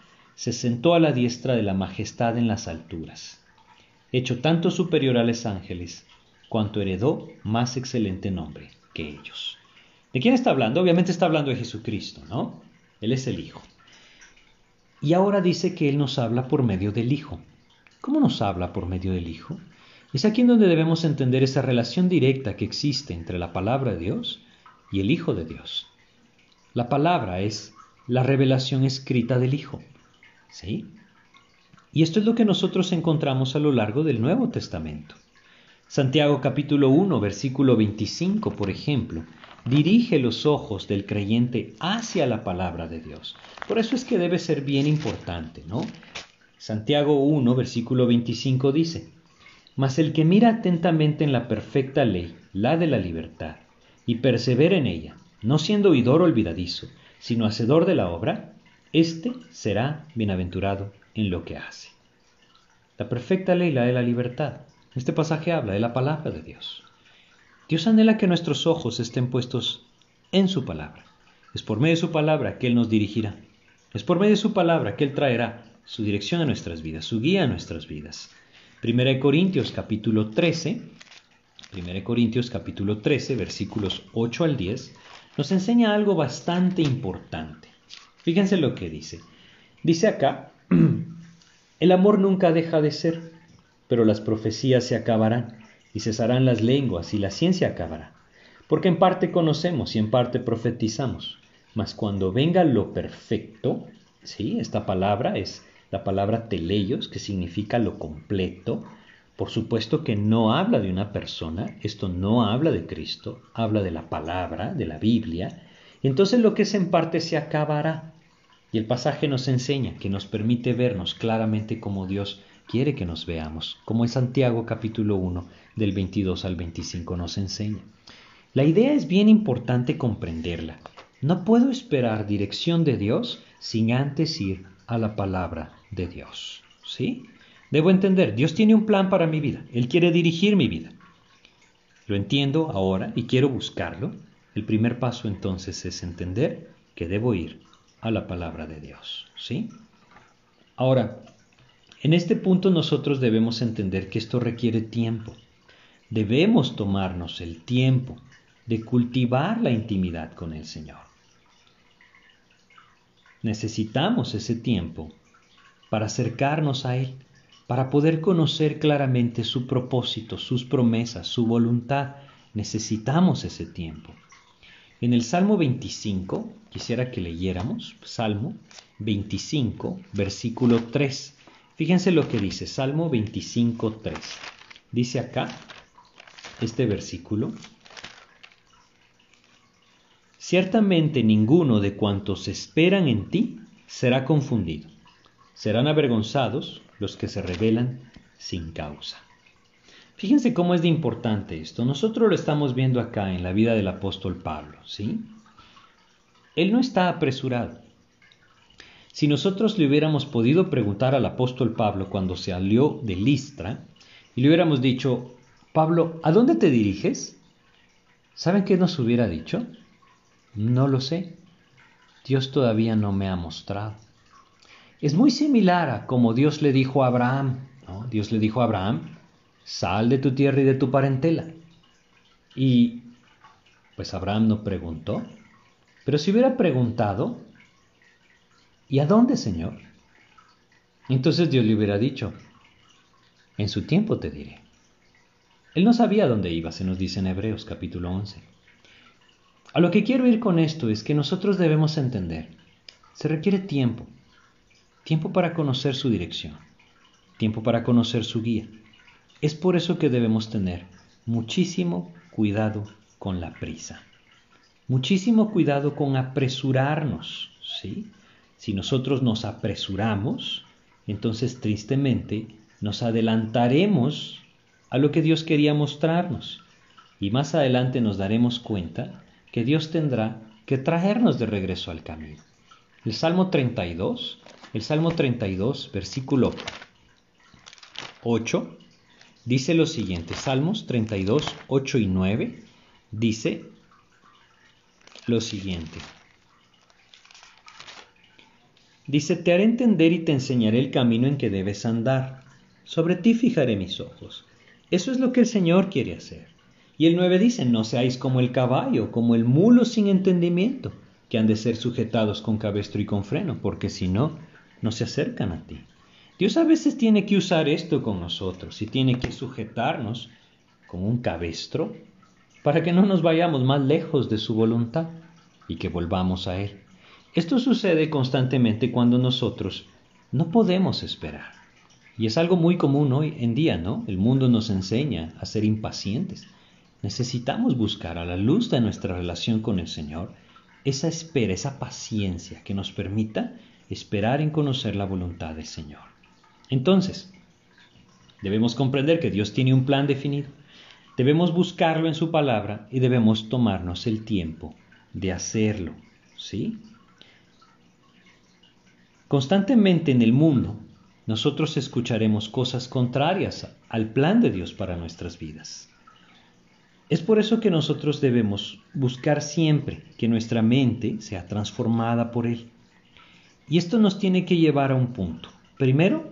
se sentó a la diestra de la majestad en las alturas, hecho tanto superior a los ángeles, cuanto heredó más excelente nombre que ellos. ¿De quién está hablando? Obviamente está hablando de Jesucristo, ¿no? Él es el Hijo. Y ahora dice que Él nos habla por medio del Hijo. ¿Cómo nos habla por medio del Hijo? Es aquí en donde debemos entender esa relación directa que existe entre la palabra de Dios y el Hijo de Dios. La palabra es la revelación escrita del Hijo. ¿Sí? Y esto es lo que nosotros encontramos a lo largo del Nuevo Testamento. Santiago capítulo 1, versículo 25, por ejemplo, dirige los ojos del creyente hacia la palabra de Dios. Por eso es que debe ser bien importante, ¿no? Santiago 1, versículo 25 dice, Mas el que mira atentamente en la perfecta ley, la de la libertad, y persevera en ella, no siendo oidor olvidadizo, sino hacedor de la obra, éste será bienaventurado en lo que hace. La perfecta ley, la de la libertad. Este pasaje habla de la palabra de Dios. Dios anhela que nuestros ojos estén puestos en su palabra. Es por medio de su palabra que Él nos dirigirá. Es por medio de su palabra que Él traerá su dirección a nuestras vidas, su guía a nuestras vidas. Primera de Corintios capítulo 13, Primera de Corintios capítulo 13, versículos 8 al 10, nos enseña algo bastante importante. Fíjense lo que dice. Dice acá, [CLEARS THROAT] el amor nunca deja de ser, pero las profecías se acabarán y cesarán las lenguas y la ciencia acabará. Porque en parte conocemos y en parte profetizamos. Mas cuando venga lo perfecto, ¿sí? esta palabra es la palabra teleios, que significa lo completo. Por supuesto que no habla de una persona, esto no habla de Cristo, habla de la palabra, de la Biblia. Entonces lo que es en parte se acabará. Y el pasaje nos enseña, que nos permite vernos claramente como Dios quiere que nos veamos, como en Santiago capítulo 1 del 22 al 25 nos enseña. La idea es bien importante comprenderla. No puedo esperar dirección de Dios sin antes ir a la palabra de Dios. ¿Sí? Debo entender, Dios tiene un plan para mi vida, Él quiere dirigir mi vida. Lo entiendo ahora y quiero buscarlo. El primer paso entonces es entender que debo ir a la palabra de Dios. ¿Sí? Ahora, en este punto nosotros debemos entender que esto requiere tiempo. Debemos tomarnos el tiempo de cultivar la intimidad con el Señor. Necesitamos ese tiempo para acercarnos a Él, para poder conocer claramente su propósito, sus promesas, su voluntad. Necesitamos ese tiempo. En el Salmo 25, quisiera que leyéramos, Salmo 25, versículo 3. Fíjense lo que dice Salmo 25.3. Dice acá este versículo. Ciertamente ninguno de cuantos esperan en ti será confundido. Serán avergonzados los que se rebelan sin causa. Fíjense cómo es de importante esto. Nosotros lo estamos viendo acá en la vida del apóstol Pablo, ¿sí? Él no está apresurado. Si nosotros le hubiéramos podido preguntar al apóstol Pablo cuando se salió de Listra y le hubiéramos dicho, Pablo, ¿a dónde te diriges? ¿Saben qué nos hubiera dicho? No lo sé. Dios todavía no me ha mostrado. Es muy similar a como Dios le dijo a Abraham. Dios le dijo a Abraham, sal de tu tierra y de tu parentela. Y pues Abraham no preguntó, pero si hubiera preguntado, ¿y a dónde, Señor? Entonces Dios le hubiera dicho, en su tiempo te diré. Él no sabía dónde iba, se nos dice en Hebreos capítulo 11. A lo que quiero ir con esto es que nosotros debemos entender, se requiere tiempo, tiempo para conocer su dirección, tiempo para conocer su guía. Es por eso que debemos tener muchísimo cuidado con la prisa, muchísimo cuidado con apresurarnos, ¿sí? Si nosotros nos apresuramos, entonces tristemente nos adelantaremos a lo que Dios quería mostrarnos y más adelante nos daremos cuenta que Dios tendrá que traernos de regreso al camino. El Salmo 32, el Salmo 32, versículo 8, dice lo siguiente, Salmos 32, 8 y 9, dice lo siguiente. Dice, te haré entender y te enseñaré el camino en que debes andar. Sobre ti fijaré mis ojos. Eso es lo que el Señor quiere hacer. Y el 9 dice, no seáis como el caballo, como el mulo sin entendimiento, que han de ser sujetados con cabestro y con freno, porque si no, no se acercan a ti. Dios a veces tiene que usar esto con nosotros y tiene que sujetarnos con un cabestro para que no nos vayamos más lejos de su voluntad y que volvamos a Él. Esto sucede constantemente cuando nosotros no podemos esperar. Y es algo muy común hoy en día, ¿no? El mundo nos enseña a ser impacientes. Necesitamos buscar a la luz de nuestra relación con el Señor esa espera, esa paciencia que nos permita esperar en conocer la voluntad del Señor. Entonces, debemos comprender que Dios tiene un plan definido. Debemos buscarlo en su palabra y debemos tomarnos el tiempo de hacerlo. ¿Sí? Constantemente en el mundo nosotros escucharemos cosas contrarias al plan de Dios para nuestras vidas. Es por eso que nosotros debemos buscar siempre que nuestra mente sea transformada por Él. Y esto nos tiene que llevar a un punto. Primero,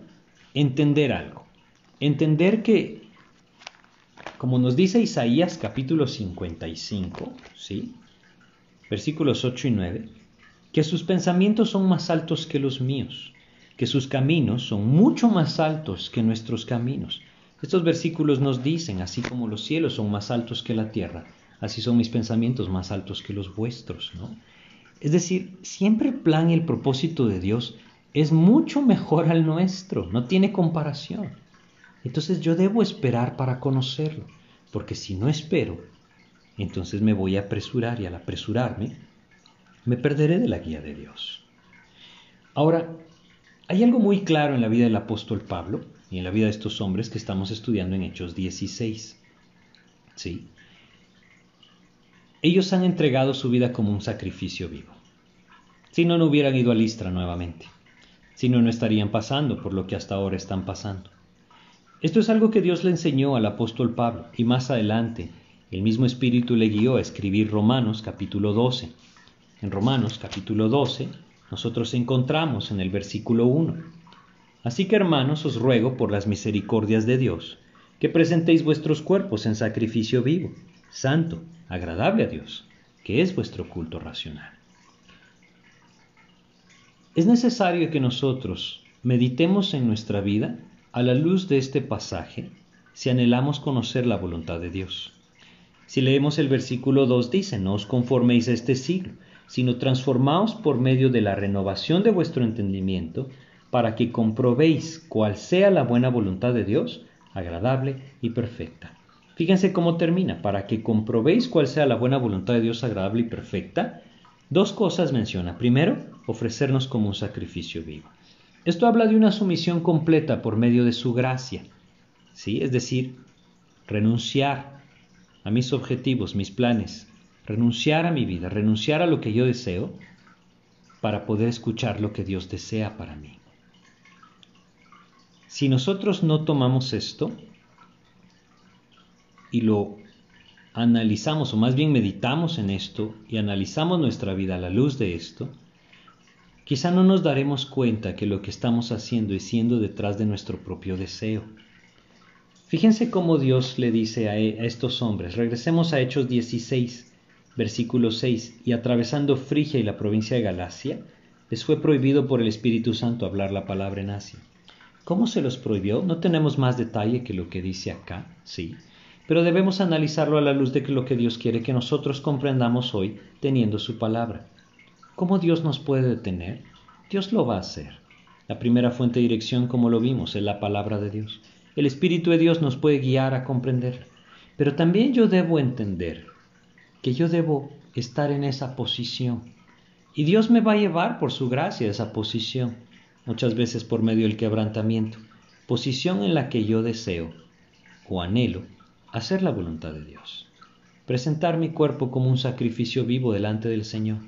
entender algo. Entender que, como nos dice Isaías capítulo 55, ¿sí? versículos 8 y 9, que sus pensamientos son más altos que los míos, que sus caminos son mucho más altos que nuestros caminos estos versículos nos dicen, así como los cielos son más altos que la tierra, así son mis pensamientos más altos que los vuestros, ¿no? Es decir, siempre el plan y el propósito de Dios es mucho mejor al nuestro, no tiene comparación. Entonces yo debo esperar para conocerlo, porque si no espero, entonces me voy a apresurar y al apresurarme, me perderé de la guía de Dios. Ahora, hay algo muy claro en la vida del apóstol Pablo, y en la vida de estos hombres que estamos estudiando en Hechos 16. ¿Sí? Ellos han entregado su vida como un sacrificio vivo. Si no, no hubieran ido a Listra nuevamente. Si no, no estarían pasando por lo que hasta ahora están pasando. Esto es algo que Dios le enseñó al apóstol Pablo y más adelante el mismo Espíritu le guió a escribir Romanos capítulo 12. En Romanos capítulo 12 nosotros encontramos en el versículo 1 Así que hermanos os ruego por las misericordias de Dios, que presentéis vuestros cuerpos en sacrificio vivo, santo, agradable a Dios, que es vuestro culto racional. Es necesario que nosotros meditemos en nuestra vida a la luz de este pasaje si anhelamos conocer la voluntad de Dios. Si leemos el versículo 2 dice, no os conforméis a este siglo, sino transformaos por medio de la renovación de vuestro entendimiento, para que comprobéis cuál sea la buena voluntad de Dios, agradable y perfecta. Fíjense cómo termina, para que comprobéis cuál sea la buena voluntad de Dios agradable y perfecta. Dos cosas menciona. Primero, ofrecernos como un sacrificio vivo. Esto habla de una sumisión completa por medio de su gracia. ¿sí? Es decir, renunciar a mis objetivos, mis planes, renunciar a mi vida, renunciar a lo que yo deseo para poder escuchar lo que Dios desea para mí. Si nosotros no tomamos esto y lo analizamos, o más bien meditamos en esto y analizamos nuestra vida a la luz de esto, quizá no nos daremos cuenta que lo que estamos haciendo es siendo detrás de nuestro propio deseo. Fíjense cómo Dios le dice a, e, estos hombres, regresemos a Hechos 16, versículo 6, y atravesando Frigia y la provincia de Galacia, les fue prohibido por el Espíritu Santo hablar la palabra en Asia. ¿Cómo se los prohibió? No tenemos más detalle que lo que dice acá, sí, pero debemos analizarlo a la luz de lo que Dios quiere que nosotros comprendamos hoy teniendo su palabra. ¿Cómo Dios nos puede detener? Dios lo va a hacer. La primera fuente de dirección, como lo vimos, es la palabra de Dios. El Espíritu de Dios nos puede guiar a comprender. Pero también yo debo entender que yo debo estar en esa posición y Dios me va a llevar por su gracia a esa posición, muchas veces por medio del quebrantamiento, posición en la que yo deseo o anhelo hacer la voluntad de Dios, presentar mi cuerpo como un sacrificio vivo delante del Señor.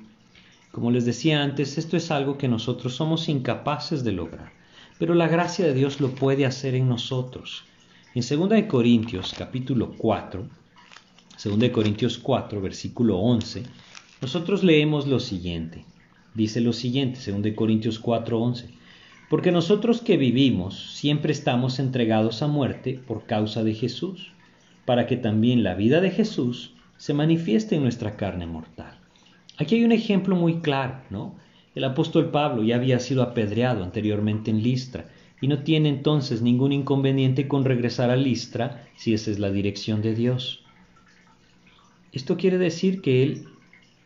Como les decía antes, esto es algo que nosotros somos incapaces de lograr, pero la gracia de Dios lo puede hacer en nosotros. En 2 Corintios capítulo 4, 2 Corintios 4, versículo 11, nosotros leemos lo siguiente. Dice lo siguiente, 2 Corintios 4:11. Porque nosotros que vivimos siempre estamos entregados a muerte por causa de Jesús, para que también la vida de Jesús se manifieste en nuestra carne mortal. Aquí hay un ejemplo muy claro, ¿no? El apóstol Pablo ya había sido apedreado anteriormente en Listra y no tiene entonces ningún inconveniente con regresar a Listra si esa es la dirección de Dios. Esto quiere decir que él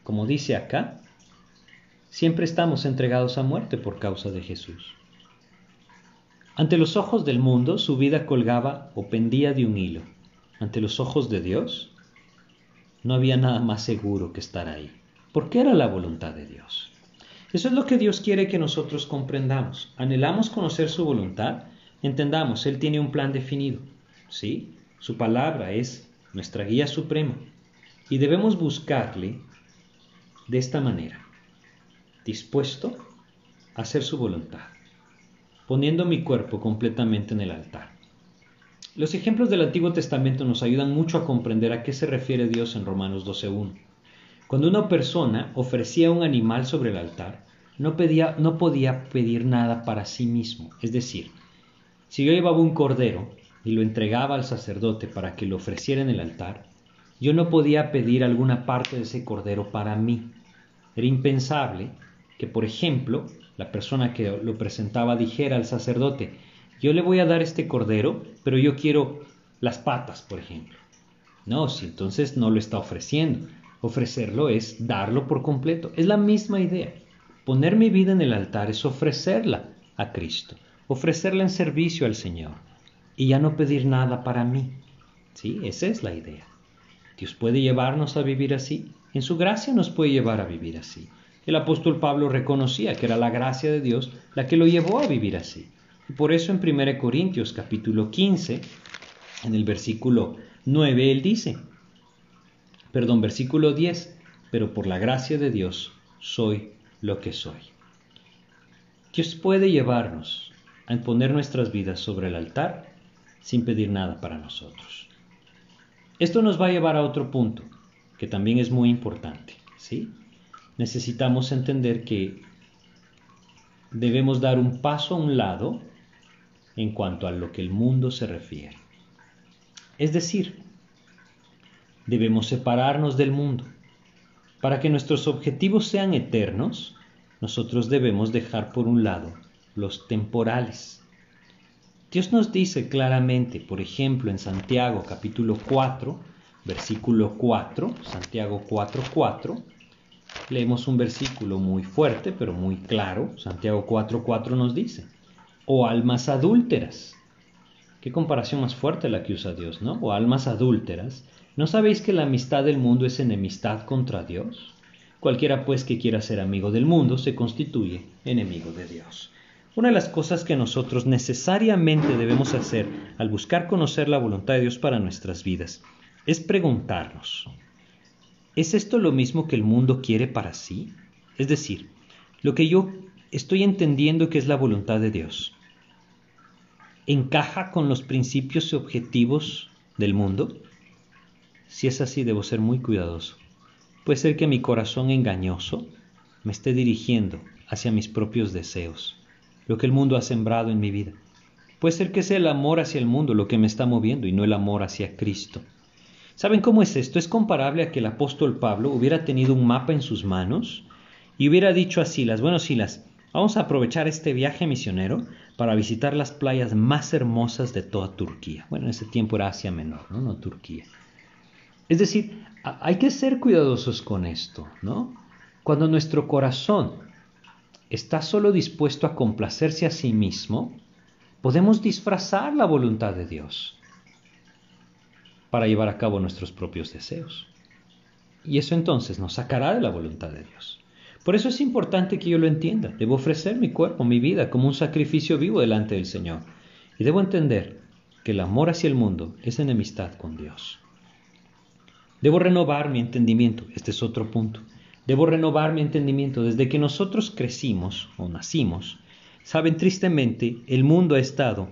como dice acá, siempre estamos entregados a muerte por causa de Jesús. Ante los ojos del mundo su vida colgaba o pendía de un hilo. Ante los ojos de Dios no había nada más seguro que estar ahí, porque era la voluntad de Dios. Eso es lo que Dios quiere que nosotros comprendamos. Anhelamos conocer su voluntad, entendamos, Él tiene un plan definido. ¿Sí? Su palabra es nuestra guía suprema y debemos buscarle de esta manera, dispuesto a hacer su voluntad, poniendo mi cuerpo completamente en el altar. Los ejemplos del Antiguo Testamento nos ayudan mucho a comprender a qué se refiere Dios en Romanos 12.1. Cuando una persona ofrecía un animal sobre el altar, no, pedía, no podía pedir nada para sí mismo. Es decir, si yo llevaba un cordero y lo entregaba al sacerdote para que lo ofreciera en el altar, yo no podía pedir alguna parte de ese cordero para mí. Era impensable que, por ejemplo, la persona que lo presentaba dijera al sacerdote, yo le voy a dar este cordero, pero yo quiero las patas, por ejemplo. No, si entonces no lo está ofreciendo. Ofrecerlo es darlo por completo. Es la misma idea. Poner mi vida en el altar es ofrecerla a Cristo, ofrecerla en servicio al Señor y ya no pedir nada para mí. Sí, esa es la idea. Dios puede llevarnos a vivir así en su gracia nos puede llevar a vivir así. El apóstol Pablo reconocía que era la gracia de Dios la que lo llevó a vivir así. Y por eso en 1 Corintios capítulo 15, en el versículo 9, él dice, perdón, versículo 10, pero por la gracia de Dios soy lo que soy. Dios puede llevarnos a poner nuestras vidas sobre el altar sin pedir nada para nosotros. Esto nos va a llevar a otro punto, que también es muy importante, ¿sí? Necesitamos entender que debemos dar un paso a un lado en cuanto a lo que el mundo se refiere. Es decir, debemos separarnos del mundo. Para que nuestros objetivos sean eternos, nosotros debemos dejar por un lado los temporales. Dios nos dice claramente, por ejemplo, en Santiago capítulo 4, versículo 4, Santiago 4, 4. Leemos un versículo muy fuerte, pero muy claro. Santiago 4, 4 nos dice, o almas adúlteras. Qué comparación más fuerte la que usa Dios, ¿no? O almas adúlteras. ¿No sabéis que la amistad del mundo es enemistad contra Dios? Cualquiera pues que quiera ser amigo del mundo se constituye enemigo de Dios. Una de las cosas que nosotros necesariamente debemos hacer al buscar conocer la voluntad de Dios para nuestras vidas es preguntarnos, ¿es esto lo mismo que el mundo quiere para sí? Es decir, lo que yo estoy entendiendo que es la voluntad de Dios, ¿encaja con los principios y objetivos del mundo? Si es así, debo ser muy cuidadoso. Puede ser que mi corazón engañoso me esté dirigiendo hacia mis propios deseos, lo que el mundo ha sembrado en mi vida. Puede ser que sea el amor hacia el mundo lo que me está moviendo y no el amor hacia Cristo. ¿Saben cómo es esto? Es comparable a que el apóstol Pablo hubiera tenido un mapa en sus manos y hubiera dicho a Silas, bueno Silas, vamos a aprovechar este viaje misionero para visitar las playas más hermosas de toda Turquía. Bueno, en ese tiempo era Asia Menor, ¿no? No Turquía. Es decir, hay que ser cuidadosos con esto, ¿no? Cuando nuestro corazón está solo dispuesto a complacerse a sí mismo, podemos disfrazar la voluntad de Dios para llevar a cabo nuestros propios deseos. Y eso entonces nos sacará de la voluntad de Dios. Por eso es importante que yo lo entienda. Debo ofrecer mi cuerpo, mi vida, como un sacrificio vivo delante del Señor. Y debo entender que el amor hacia el mundo es enemistad con Dios. Debo renovar mi entendimiento. Este es otro punto. Debo renovar mi entendimiento. Desde que nosotros crecimos o nacimos, saben, tristemente, el mundo ha estado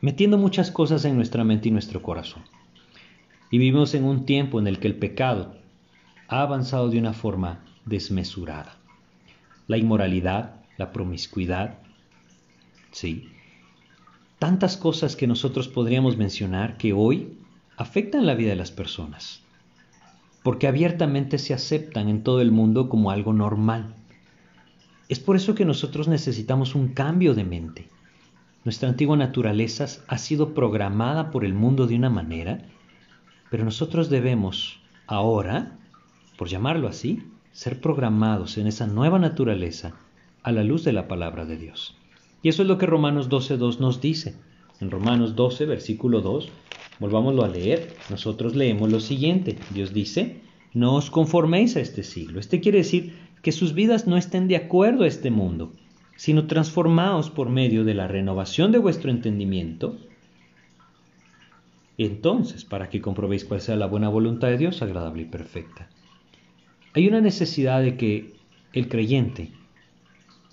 metiendo muchas cosas en nuestra mente y nuestro corazón. Y vivimos en un tiempo en el que el pecado ha avanzado de una forma desmesurada. La inmoralidad, la promiscuidad, sí. Tantas cosas que nosotros podríamos mencionar que hoy afectan la vida de las personas, porque abiertamente se aceptan en todo el mundo como algo normal. Es por eso que nosotros necesitamos un cambio de mente. Nuestra antigua naturaleza ha sido programada por el mundo de una manera, pero nosotros debemos ahora, por llamarlo así, ser programados en esa nueva naturaleza a la luz de la palabra de Dios. Y eso es lo que Romanos 12.2 nos dice. En Romanos 12, versículo 2, volvámoslo a leer, nosotros leemos lo siguiente. Dios dice, no os conforméis a este siglo. Este quiere decir que sus vidas no estén de acuerdo a este mundo, sino transformaos por medio de la renovación de vuestro entendimiento. Entonces, para que comprobéis cuál sea la buena voluntad de Dios, agradable y perfecta. Hay una necesidad de que el creyente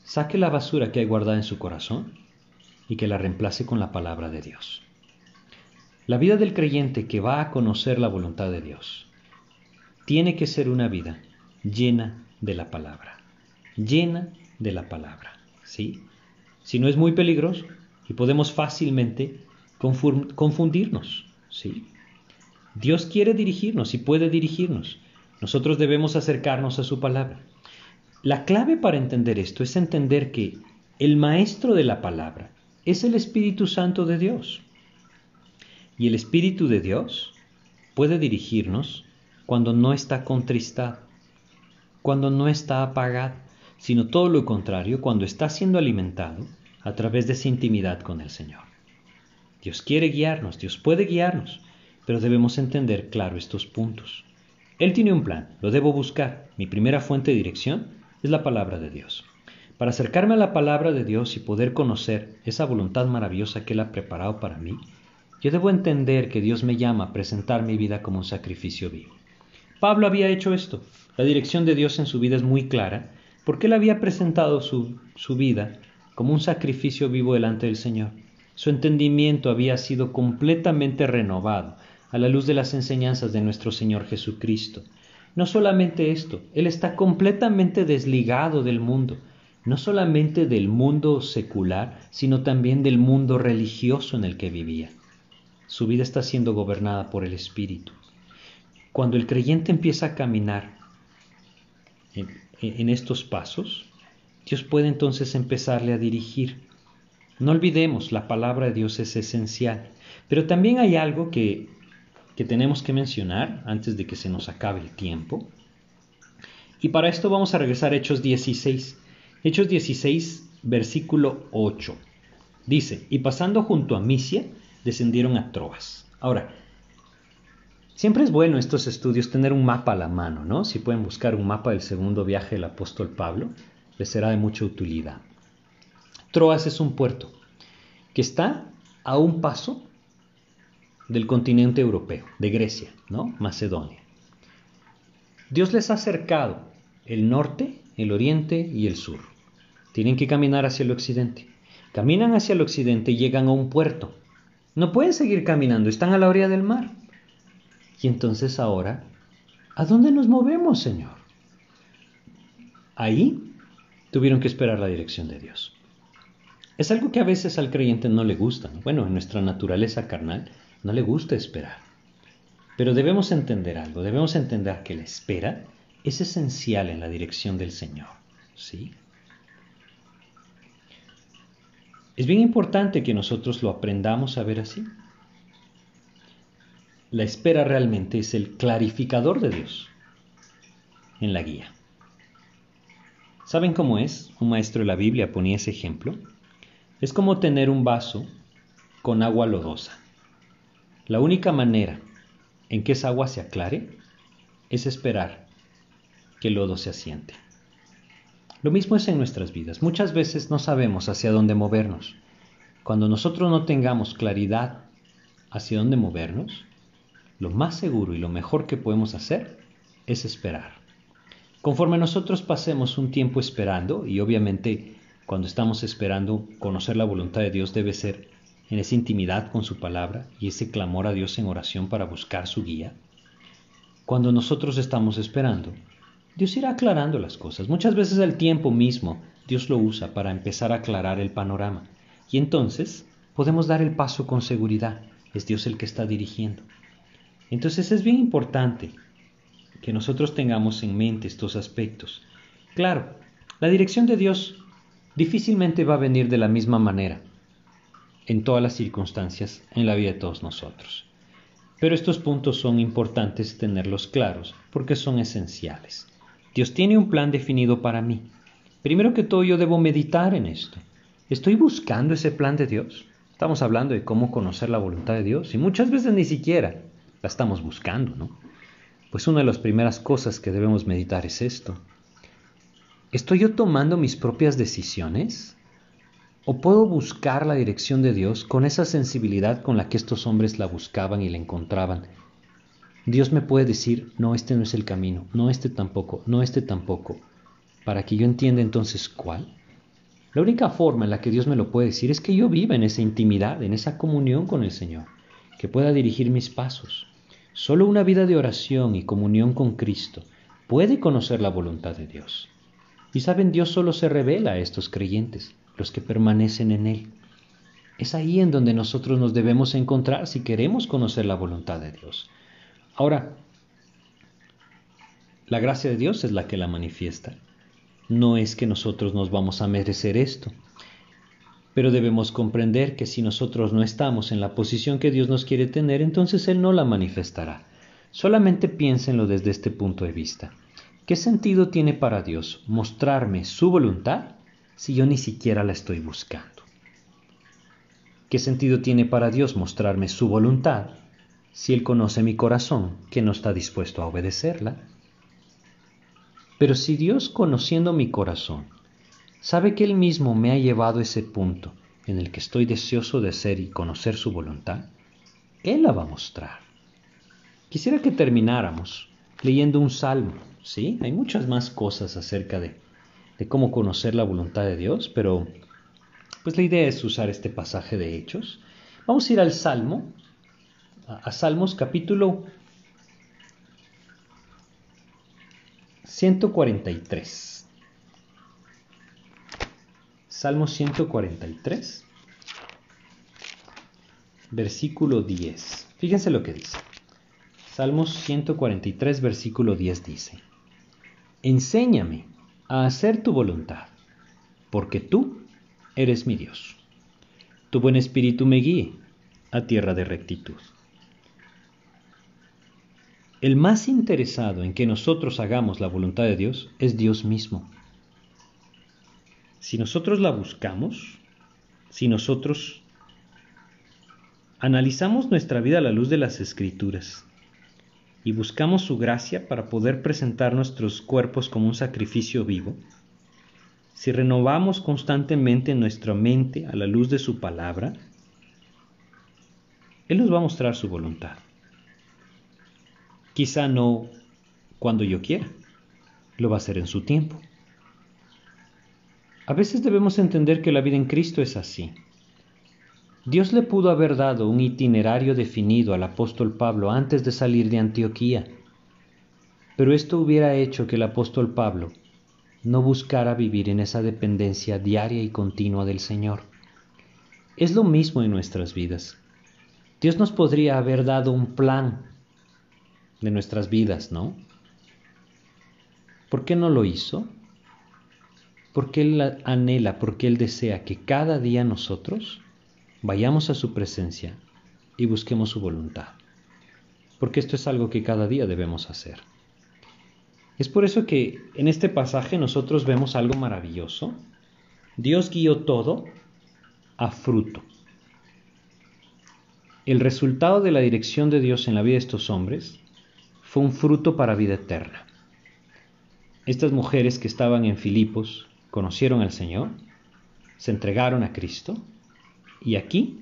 saque la basura que hay guardada en su corazón y que la reemplace con la palabra de Dios. La vida del creyente que va a conocer la voluntad de Dios tiene que ser una vida llena de la palabra, llena de la palabra. ¿sí? Si no es muy peligroso y podemos fácilmente confundirnos. ¿sí? Dios quiere dirigirnos y puede dirigirnos. Nosotros debemos acercarnos a su palabra. La clave para entender esto es entender que el maestro de la palabra es el Espíritu Santo de Dios. Y el Espíritu de Dios puede dirigirnos cuando no está contristado, cuando no está apagado, sino todo lo contrario, cuando está siendo alimentado a través de esa intimidad con el Señor. Dios quiere guiarnos, Dios puede guiarnos, pero debemos entender claro estos puntos. Él tiene un plan, lo debo buscar. Mi primera fuente de dirección es la palabra de Dios. Para acercarme a la palabra de Dios y poder conocer esa voluntad maravillosa que Él ha preparado para mí, yo debo entender que Dios me llama a presentar mi vida como un sacrificio vivo. Pablo había hecho esto. La dirección de Dios en su vida es muy clara porque él había presentado su, su vida como un sacrificio vivo delante del Señor. Su entendimiento había sido completamente renovado a la luz de las enseñanzas de nuestro Señor Jesucristo. No solamente esto, Él está completamente desligado del mundo, no solamente del mundo secular, sino también del mundo religioso en el que vivía. Su vida está siendo gobernada por el Espíritu. Cuando el creyente empieza a caminar en, estos pasos, Dios puede entonces empezarle a dirigir. No olvidemos, la palabra de Dios es esencial, pero también hay algo que, que tenemos que mencionar antes de que se nos acabe el tiempo. Y para esto vamos a regresar a Hechos 16. Hechos 16, versículo 8. Dice, y pasando junto a Misia, descendieron a Troas. Ahora, Siempre es bueno estos estudios tener un mapa a la mano, ¿no? Si pueden buscar un mapa del segundo viaje del apóstol Pablo, les será de mucha utilidad. Troas es un puerto que está a un paso del continente europeo, de Grecia, ¿no? Macedonia. Dios les ha acercado el norte, el oriente y el sur. Tienen que caminar hacia el occidente. Caminan hacia el occidente y llegan a un puerto. No pueden seguir caminando, están a la orilla del mar. Y entonces ahora, ¿a dónde nos movemos, Señor? Ahí tuvieron que esperar la dirección de Dios. Es algo que a veces al creyente no le gusta. Bueno, en nuestra naturaleza carnal no le gusta esperar. Pero debemos entender algo, debemos entender que la espera es esencial en la dirección del Señor. ¿Sí? Es bien importante que nosotros lo aprendamos a ver así. La espera realmente es el clarificador de Dios en la guía. ¿Saben cómo es? Un maestro de la Biblia ponía ese ejemplo. Es como tener un vaso con agua lodosa. La única manera en que esa agua se aclare es esperar que el lodo se asiente. Lo mismo es en nuestras vidas. Muchas veces no sabemos hacia dónde movernos. Cuando nosotros no tengamos claridad hacia dónde movernos, lo más seguro y lo mejor que podemos hacer es esperar. Conforme nosotros pasemos un tiempo esperando, y obviamente cuando estamos esperando conocer la voluntad de Dios debe ser en esa intimidad con su palabra y ese clamor a Dios en oración para buscar su guía. Cuando nosotros estamos esperando, Dios irá aclarando las cosas. Muchas veces el tiempo mismo Dios lo usa para empezar a aclarar el panorama. Y entonces podemos dar el paso con seguridad. Es Dios el que está dirigiendo. Entonces es bien importante que nosotros tengamos en mente estos aspectos. Claro, la dirección de Dios difícilmente va a venir de la misma manera en todas las circunstancias en la vida de todos nosotros. Pero estos puntos son importantes tenerlos claros porque son esenciales. Dios tiene un plan definido para mí. Primero que todo yo debo meditar en esto. ¿Estoy buscando ese plan de Dios? Estamos hablando de cómo conocer la voluntad de Dios y muchas veces ni siquiera la estamos buscando, ¿no? Pues una de las primeras cosas que debemos meditar es esto. ¿Estoy yo tomando mis propias decisiones? ¿O puedo buscar la dirección de Dios con esa sensibilidad con la que estos hombres la buscaban y la encontraban? Dios me puede decir, no, este no es el camino, no, este tampoco, no, este tampoco, para que yo entienda entonces cuál. La única forma en la que Dios me lo puede decir es que yo viva en esa intimidad, en esa comunión con el Señor, que pueda dirigir mis pasos. Solo una vida de oración y comunión con Cristo puede conocer la voluntad de Dios. Y saben, Dios solo se revela a estos creyentes los que permanecen en Él. Es ahí en donde nosotros nos debemos encontrar si queremos conocer la voluntad de Dios. Ahora, la gracia de Dios es la que la manifiesta. No es que nosotros nos vamos a merecer esto, pero debemos comprender que si nosotros no estamos en la posición que Dios nos quiere tener, entonces Él no la manifestará. Solamente piénsenlo desde este punto de vista. ¿Qué sentido tiene para Dios mostrarme su voluntad si yo ni siquiera la estoy buscando? ¿Qué sentido tiene para Dios mostrarme su voluntad si Él conoce mi corazón que no está dispuesto a obedecerla? Pero si Dios, conociendo mi corazón, sabe que Él mismo me ha llevado a ese punto en el que estoy deseoso de ser y conocer su voluntad, Él la va a mostrar. Quisiera que termináramos leyendo un salmo, ¿sí? Hay muchas más cosas acerca de de cómo conocer la voluntad de Dios, pero pues la idea es usar este pasaje de Hechos. Vamos a ir al Salmo, a, Salmos capítulo 143. Salmo 143, versículo 10. Fíjense lo que dice. Salmos 143, versículo 10 dice, Enséñame a hacer tu voluntad, porque tú eres mi Dios. Tu buen espíritu me guíe a tierra de rectitud. El más interesado en que nosotros hagamos la voluntad de Dios es Dios mismo. Si nosotros la buscamos, si nosotros analizamos nuestra vida a la luz de las escrituras, y buscamos su gracia para poder presentar nuestros cuerpos como un sacrificio vivo, si renovamos constantemente nuestra mente a la luz de su palabra, Él nos va a mostrar su voluntad. Quizá no cuando yo quiera, lo va a hacer en su tiempo. A veces debemos entender que la vida en Cristo es así. Dios le pudo haber dado un itinerario definido al apóstol Pablo antes de salir de Antioquía, pero esto hubiera hecho que el apóstol Pablo no buscara vivir en esa dependencia diaria y continua del Señor. Es lo mismo en nuestras vidas. Dios nos podría haber dado un plan de nuestras vidas, ¿no? ¿Por qué no lo hizo? Porque Él anhela, porque Él desea que cada día nosotros vayamos a su presencia y busquemos su voluntad. Porque esto es algo que cada día debemos hacer. Es por eso que en este pasaje nosotros vemos algo maravilloso. Dios guió todo a fruto. El resultado de la dirección de Dios en la vida de estos hombres fue un fruto para vida eterna. Estas mujeres que estaban en Filipos conocieron al Señor, se entregaron a Cristo y aquí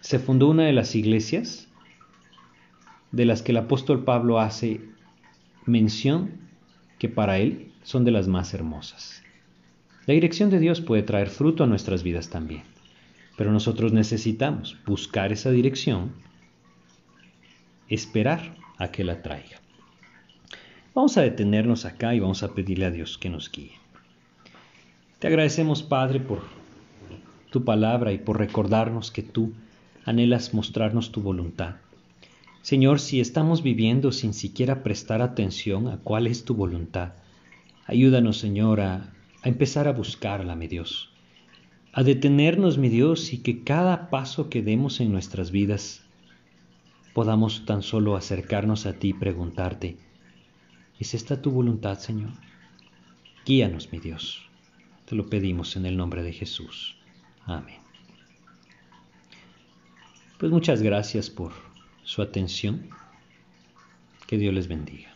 se fundó una de las iglesias de las que el apóstol Pablo hace mención que para Él son de las más hermosas. La dirección de Dios puede traer fruto a nuestras vidas también, pero nosotros necesitamos buscar esa dirección, esperar a que la traiga. Vamos a detenernos acá y vamos a pedirle a Dios que nos guíe. Te agradecemos, Padre, por tu palabra y por recordarnos que tú anhelas mostrarnos tu voluntad. Señor, si estamos viviendo sin siquiera prestar atención a cuál es tu voluntad, ayúdanos, Señor, a, empezar a buscarla, mi Dios, a detenernos, mi Dios, y que cada paso que demos en nuestras vidas podamos tan solo acercarnos a ti y preguntarte, ¿es esta tu voluntad, Señor? Guíanos, mi Dios. Te lo pedimos en el nombre de Jesús. Amén. Pues muchas gracias por su atención. Que Dios les bendiga.